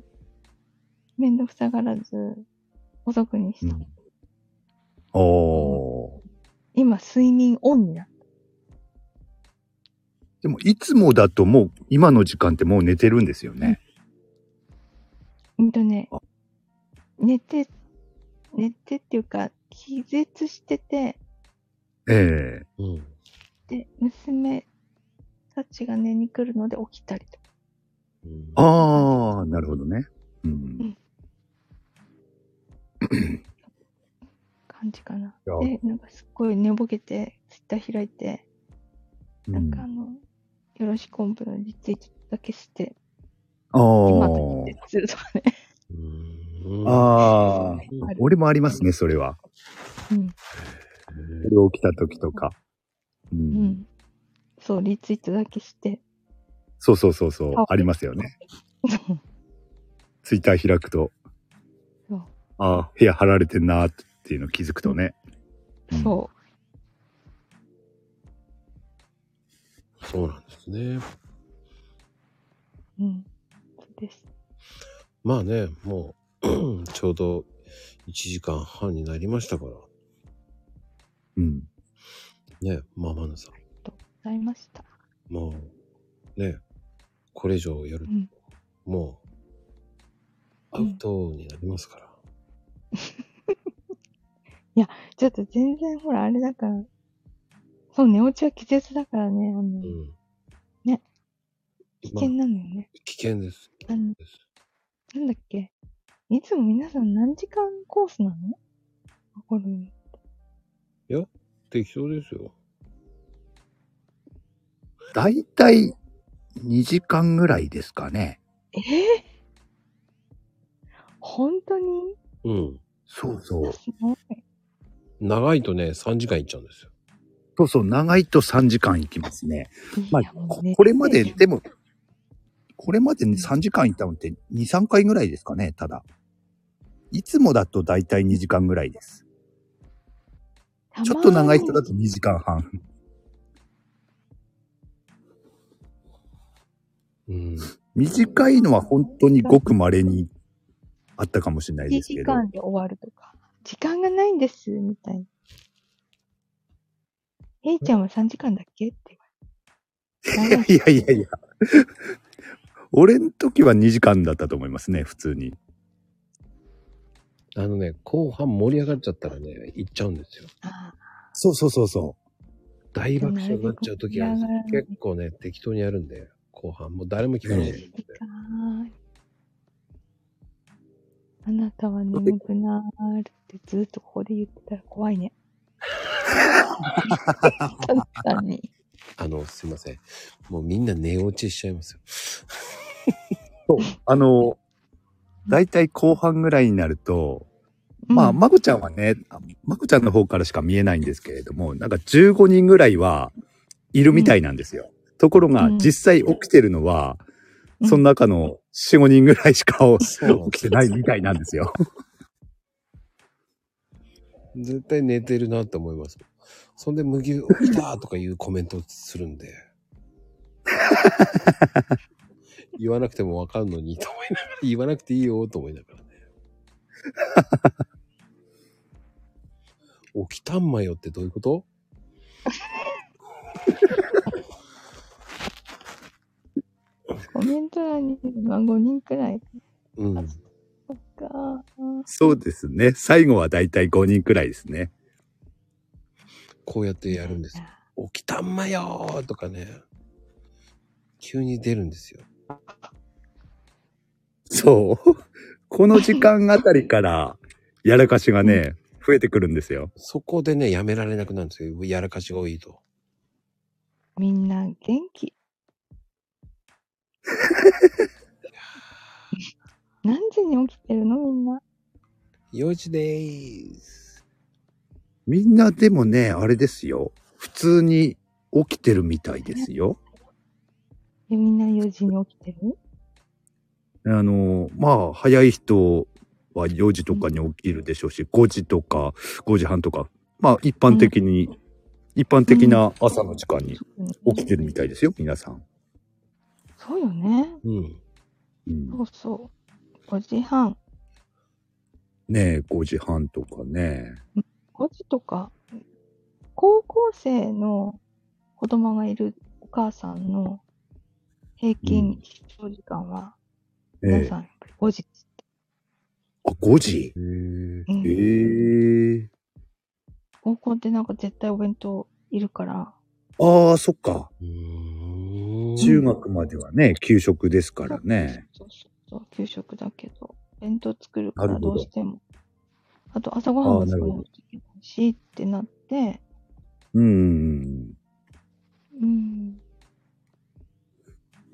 めんどくさがらず、遅くにした。おー。今、睡眠オンになった。でもいつもだともう今の時間ってもう寝てるんですよね。うんとねあ、寝て、寝てっていうか、気絶してて、ええうん。で、娘たちが寝に来るので起きたりとか。うんああ、なるほどね。うん。感じかな。いやで、なんかすっごい寝ぼけて、ツイッター開いて、なんかあの、よろしく昆布のリツイートだけして、あ今ーだけするとかね。うんあー。ある俺もありますね、それは。うん。これ起きた時とか。う。うんん。そう、リツイートだけして。そうそうそうそうあ。ありますよね。そ うツイッター開くと、そうああ、部屋貼られてんなーっていうの気づくとね。うんそそうなんですね。う。うん。そうです。まあね、もう、ちょうど1時間半になりましたから。うん。ね、まあまなさん。ありがとうございました。もう、ね、これ以上やると、うんもう、アウトになりますから。ちょっと全然ほら、あれだから、そう、寝落ちは気絶だからね、あの、うん。ね。危険まあなのよね。危険です。あのですなんだっけ？いつも皆さん何時間コースなの？わかる適当ですよ。だいたい2時間ぐらいですかね。えー、本当に？うん。そうそう。すごい。長いとね、3時間いっちゃうんですよ。そうそう、長いと3時間行きますね。まあ、いやもうねここれまで、でも、これまでに3時間行ったのって2、3回ぐらいですかね、ただ。いつもだとだいたい2時間ぐらいです。ちょっと長い人だと2時間半。うん。短いのは本当にごく稀にあったかもしれない1ですけど。時間で終わるとか。時間がないんです、みたいな。えいちゃんは3時間だっけ？って言われて。いやいやいや。俺の時は2時間だったと思いますね、普通に。あのね、後半盛り上がっちゃったらね、行っちゃうんですよ。あそうそうそうそ大爆笑になっちゃう時あるんですよなるべく結構ね、適当にやるんで、後半。もう誰も聞かない。あなたは眠くなーるってずっとここで言ってたら怖いね。確かに。あの、すいません。もうみんな寝落ちしちゃいますよ。う。あの、だいたい後半ぐらいになると、まあ、うんまこちゃんはね、あまこちゃんの方からしか見えないんですけれども、なんか15人ぐらいはいるみたいなんですよ。ところが、うん実際起きてるのは、うんその中の4、5人ぐらいしか起きてないみたいなんですよ。絶対寝てるなって思います。そんで、麦起きたとかいうコメントするんで。言わなくてもわかんのにと思いながら、言わなくていいよと思いながらね。起きたんまよってどういうこと？コメント欄にい？るのは5人くらい？うん。そっか。そうですね。最後はだい？たい5人くらい？ですね。こうやってやるんです。起きたんまよーとかね。急に出るんですよ。そう。この時間あたりから、やらかしがね、増えてくるんですよ。そこでね、やめられなくなるんですよ。やらかしが多いと。みんな元気。何時に起きてるのみんな？4時でーす。みんなでもね、あれですよ。普通に起きてるみたいですよ。え、みんな4時に起きてる？あの、まあ、早い人は4時とかに起きるでしょうし、5時とか5時半とか、まあ、一般的に、一般的な朝の時間に起きてるみたいですよ、皆さん。そうよね。うん。うんそうそう。5時半。ねえ、5時半とかね。5時とか、高校生の子供がいるお母さんの平均起床時間は、ええ皆さんやっぱり5時。あ、5時？へーうんええ高校ってなんか絶対お弁当いるから、ああ、そっか。中学まではね、給食ですからね。そうそうそう、給食だけど、弁当作るからどどうしても。あと朝ごはんも作らなきゃいけないしってなって、うん。うん。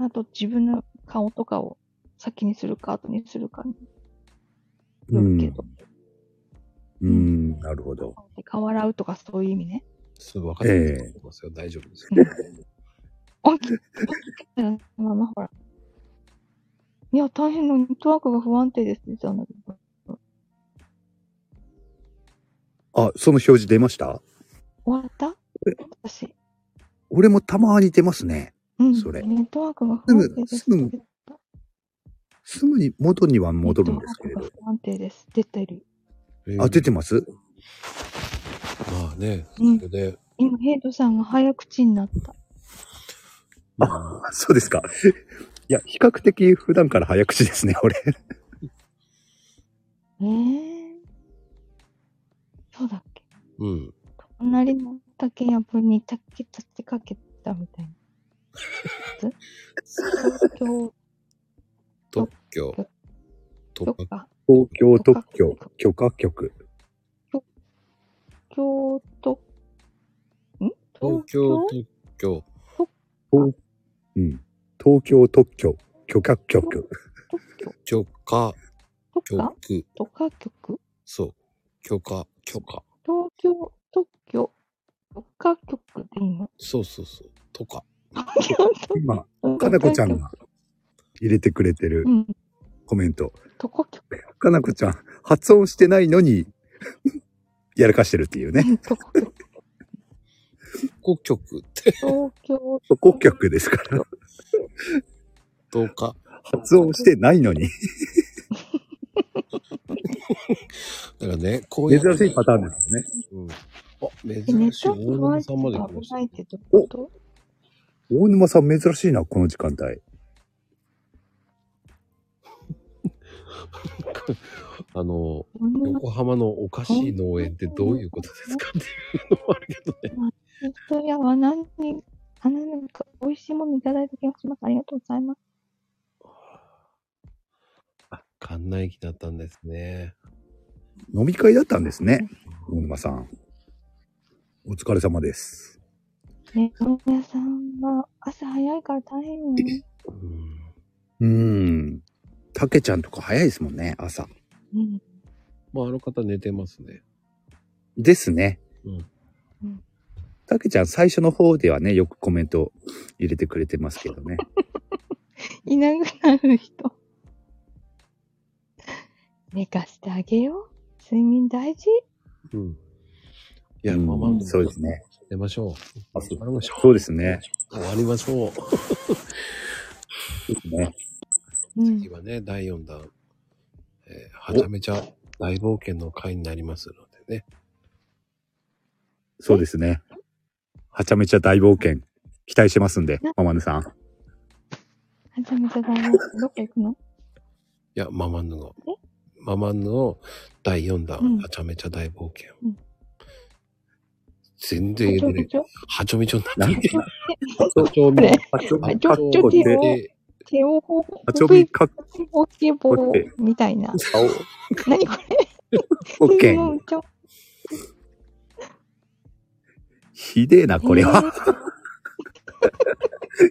あと自分の顔とかを先にするか後にするかにうんよるけど、。うん、なるほど。で顔洗うとかそういう意味ね。すぐ分かってると思いますよ。大丈夫です。起き、起きままほら。いや、大変なネットワークが不安定ですって言ってたんだけど。あ、その表示出ました？終わった？私。俺もたまに出ますね。うん。それネットワークが不安定ですすぐすすぐに元には戻るんですけれど不安定です。出てる。あ、出てます？まあね、うんそれで、今、ヘイトさんが早口になった。あ、そうですか。いや、比較的普段から早口ですね、俺。ええー。そうだっけうん。隣の竹やぶに竹立てかけたみたいな。東京特許。とか、とか、東京特許許可局。京都、ん？東京特許。東うん。東京特許許可局。特許許可局。とか局そう。許可、許可。東京特許とか局でいいの？そうそうそう。とか。今、かなこちゃんが入れてくれてるうん。コメント。とか局。かなこちゃん、発音してないのに、やらかしてるっていうね。とか局。こ局って、東京そこ局ですから。とか。発音してないのに。だからね、こういう。珍しいパターンですよね。うん。あ、ネ珍しい。ット大沼さんまで来ました危ない。ってどういうこと？大沼さん珍しいな、この時間帯。あの、横浜のおかしい農園ってどういうことですかっていうのもあるけどね。人やは何に、あ何か美味しいものいただいた気がします。ありがとうございます。あ、館内機だったんですね。飲み会だったんですね。大沼さん。お疲れ様です。ね、皆さんは朝早いから大変よね。うん。うーん。たけちゃんとか早いですもんね、朝。うん。まあ、あの方寝てますね。ですね。うん。たけちゃん最初の方ではね、よくコメント入れてくれてますけどね。いなくなる人。寝かしてあげよう。睡眠大事。うん。いや、うんまあまあ、そうですね。寝ましょう。あそう終わりましょう。そうですね。終わりましょう。ね。うん次。はね、第4弾、えーはちゃめちゃ大冒険の回になりますのでね。そうですね。はちゃめちゃ大冒険。期待してますんで、ママヌさん。はちゃめちゃ大事。どこ行くの？いや、ママンヌの、ママンヌの第4弾、うんはちゃめちゃ大冒険。うん全然言えてねちょちょはちょめちょになっ。ちょはちょめこれあちょ、はいかっちょちょこで手をで、手をほあちょびかっほけぼうみたいな。こ何これオッケー。ひでえな、これは。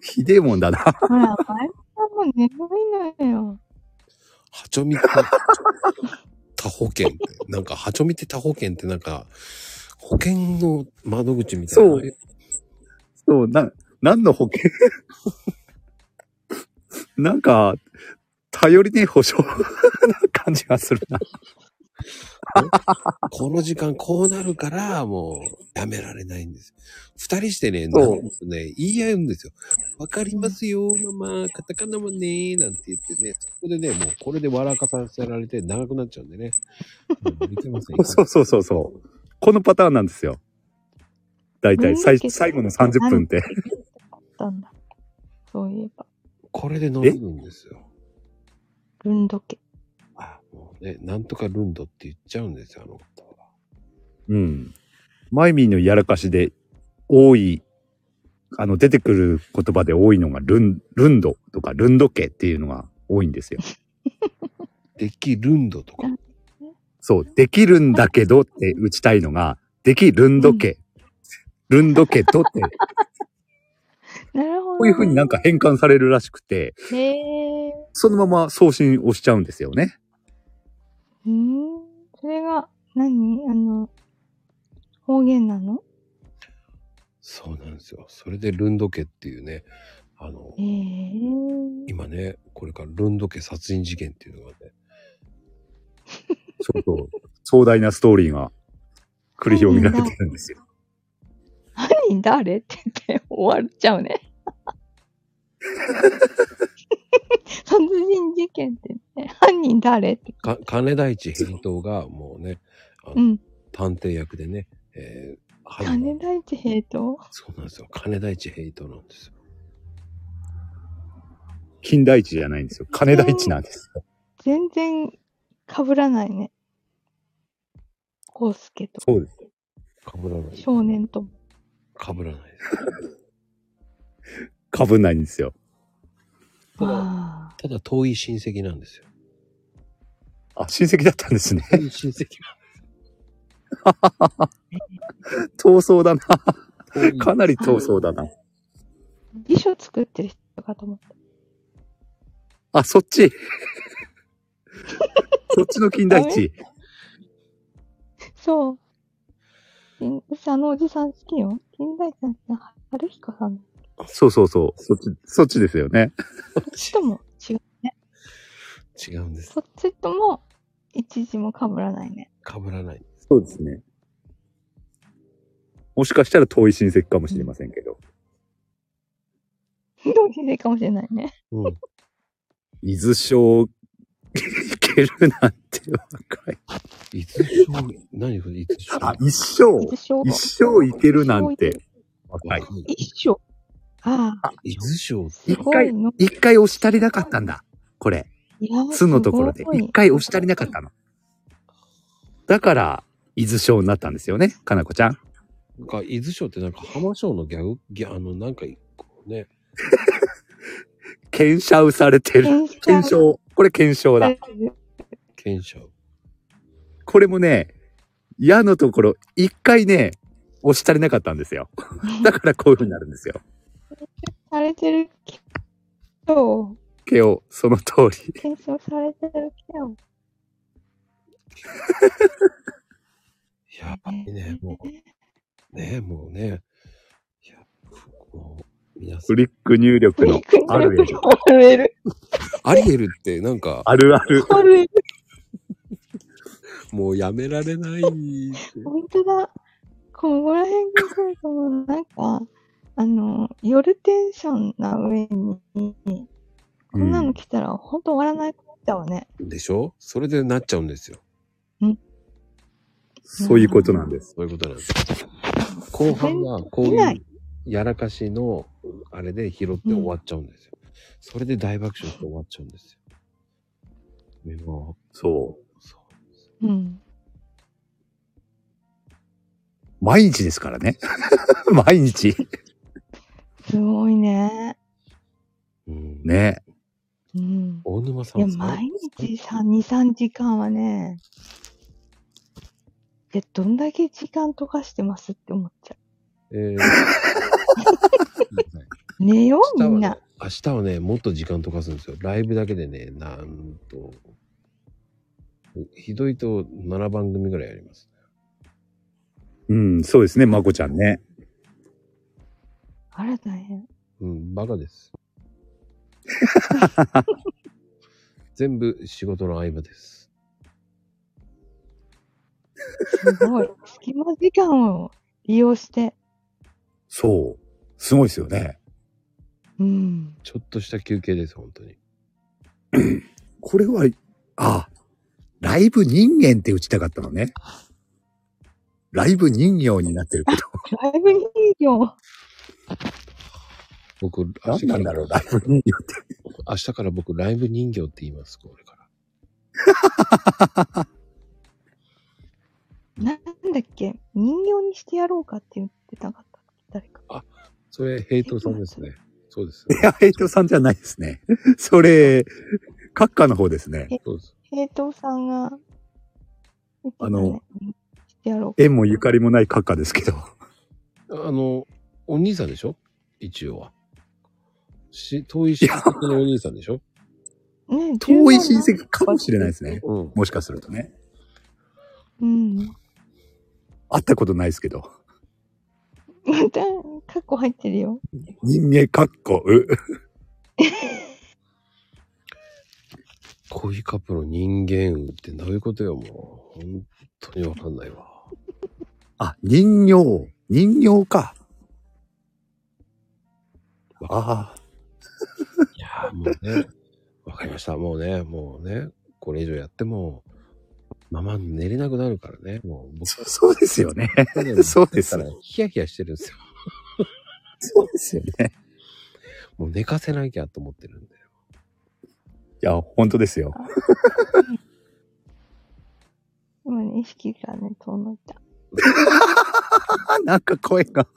ひでえもんだな。ほら、前さんも眠いのよ。はちょみって、他保険って、なんか、はちょみって他保険ってなんか、保険の窓口みたいな。そうそう、な、何の保険？なんか、頼りねえ保証な感じがするな。この時間こうなるから、もう、やめられないんです。二人してね、なんとね、言い合うんですよ。わかりますよ、ママ、カタカナもねなんて言ってね、そこでね、もうこれで笑かさせられて長くなっちゃうんでね。うん見てません そうそうそうそう。このパターンなんですよ。大体、最うん最後の30分って。あったんだ？そういえば。これで伸びるんですよ。ルンド家。あ、もうね、なんとかルンドって言っちゃうんですよ、あの方は。うん。マイミーのやらかしで多い、あの、出てくる言葉で多いのがルン、ルンドとかルンド家っていうのが多いんですよ。できルンドとか。そう、できるんだけどって打ちたいのが、できるんど家、ルンド家とって、なるほど。こういう風になんか変換されるらしくて。そのまま送信をしちゃうんですよね。うーん。それが何、あの、方言なの？そうなんですよ。それでルンド家っていうね、あの。今ね、これからルンド家殺人事件っていうのがね、そうそう。壮大なストーリーが繰り広げられてるんですよ。犯人誰って言って終わっちゃうね。殺人事件って言って、犯人誰って。か金田一平等がもうね、あのうん。探偵役でね、えー、犯金田一平等？そうなんですよ。金田一平等なんですよ。金田一じゃないんですよ。金田一なんですよ。全然被らないね。コウスケとそうです。かぶらない。少年とも。被らないです。かぶんないんですよ。ただ、あただ遠い親戚なんですよ。あ、親戚だったんですね。遠い親戚闘争 だな。遠いかなり闘争だな。あ。辞書作ってる人かと思った。あ、そっち。そっちの金田一。そう。あのおじさん好きよ。金田一さんって春彦さん。そうそうそう。そっち、そっちですよね。そっちとも違う。違うんです。そっちとも一時も被らないね。被らない。そうですね。もしかしたら遠い親戚かもしれませんけど。同時でかもしれないね。うん。伊豆省、いけるなんて若い。伊豆省、何これ伊豆省。あ、一生一生いけるなんて。若い。一生。ああ、伊豆省ってすごいの。一回押し足りなかったんだ。これ。巣のところで一回押し足りなかったの。だから、伊豆省になったんですよね。かなこちゃん。なんか、伊豆省ってなんか浜省のギャグ？ギャあの、なんか、ね、検証されてる。検検証。これ検証だ。検証。これもね、矢のところ、一回ね、押し足りなかったんですよ。だからこういう風になるんですよ。されてるけど、けを、その通り。検証されてるけど。やばいね、もう。ねもうね。いや、もう、皆さん。フリック入力のあるエル。あるエル。アリエルってなんか、あるある。もうやめられないって。本当だ。ここら辺が来ると、なんか、あの、夜テンションな上に、こんなの来たら本当終わらなくなっちゃうわね。でしょ？それでなっちゃうんですよ。そういうことなんです。そういうことなんです。後半は、こういう、やらかしの、あれで拾って終わっちゃうんですよ。それで大爆笑して終わっちゃうんですよ。でも、そう。そう。うん。毎日ですからね。毎日。すごいね。うん。ね。うん。大沼さいや、毎日さ、2、3時間はね、いや、どんだけ時間溶かしてますって思っちゃえー、う。寝よう、みんな。明日はね、もっと時間溶かすんですよ。ライブだけでね、なんと、ひどいと7番組ぐらいやります。うん、そうですね、まこちゃんね。あら大変。うん、バカです。全部仕事の合間です。すごい。隙間時間を利用して。そう。すごいですよね。うん。ちょっとした休憩です、本当に。これは、あ、ライブ人間って打ちたかったのね。ライブ人形になってるけど。ライブ人形。僕、明何日から、なんだろう、ライブ人形って。明日から僕、ライブ人形って言います、これから。なんだっけ？人形にしてやろうかって言ってたかった？誰か。それ、ヘイトさんですね。そうです。いや、ヘイトさんじゃないですね。それ、閣下の方ですね。そうです。平等さんがあの。縁もゆかりもない閣下ですけど。あの、お兄さんでしょ？一応は。し、遠い親戚のお兄さんでしょ？ね遠い親戚かもしれないですね。うん。もしかするとね。うん。会ったことないですけど。また、カッコ入ってるよ。人間かっこう？恋カップの人間運ってどういうことよ、もう。本当にわかんないわ。あ、人形。人形か。ああ。いやーもうね、わかりました。もうね、もうね、これ以上やっても、ママ寝れなくなるからね。もう僕そそうですよね。は そうですだからヒヤヒヤしてるんですよ。そうですよね。もう寝かせなきゃと思ってるんだよ。いいや、本当ですよ。今ね、意識がね、遠のいた。なんか声が。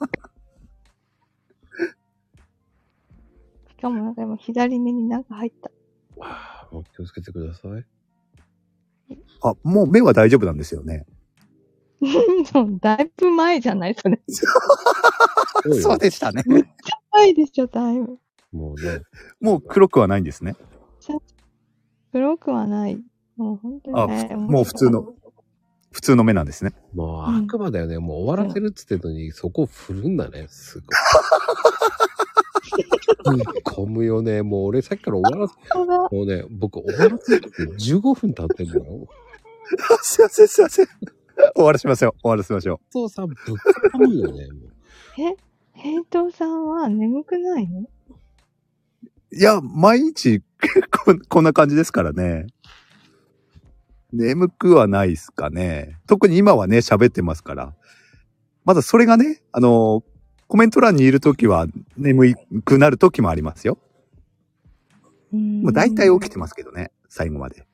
しかもなんか今、左目になんか入った。わあ、もう気をつけてください。あ、もう目は大丈夫なんですよね。だいぶ前じゃないそれ。そうでしたね。めっちゃ前でしょ、だいぶ。もうね。もう黒くはないんですね。黒くはない。もう本当にあね。ふもう普通の。普通の目なんですね。もう悪魔だよね。もう終わらせるっつってんのに、そこを振るんだね。すごい。込むよね。もう俺さっきから終わらせ。もうね、僕終わらせるって15分経ってんだよ。すいません、すいません。終わらしましょう。終わらせましょお父さんぶっ込むよね。もう平等さんは眠くないの？う。いや、毎日 こん、こんな感じですからね。眠くはないですかね。特に今はね、喋ってますから。まだそれがね、あの、コメント欄にいるときは眠くなるときもありますよ。ももう大体起きてますけどね、最後まで。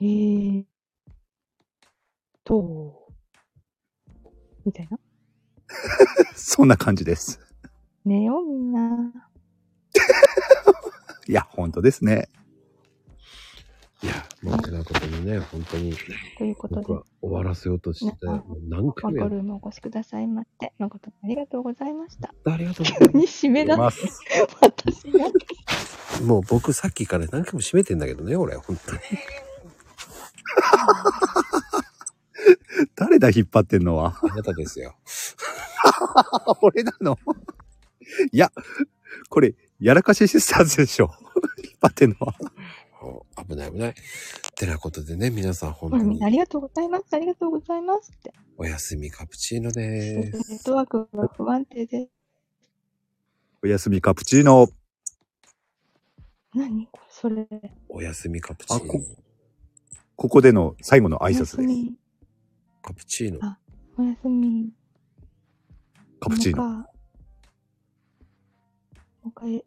えー。と、みたいな？そんな感じです。寝ようみんな。いや、本当ですね。いや、もうてなことにね、本当にということで僕、は終わらせようとして、もう何回もやっマコルームお越しくださいまして、誠にありがとうございました。た。ありがとうございまに締めだまって、す。私が。す。もう僕さっきから何回も閉めてんだけどね、俺、本当に。誰だ、引っ張ってんのは？あなたですよ。俺なの？いや、これ、やらかしシスターズでしょ。引っ張ってんのは。お危ない危ない。てなことでね、皆さん本当にありがとうございます。ありがとうございますって。おやすみカプチーノネでーッす。トワークが不安定で。おやすみカプチーノ。何これ、それ。おやすみカプチーあこノ。ここでの最後の挨おや拶です。すみ。カプチーノ。おやすみ。カプチーノ。もう一回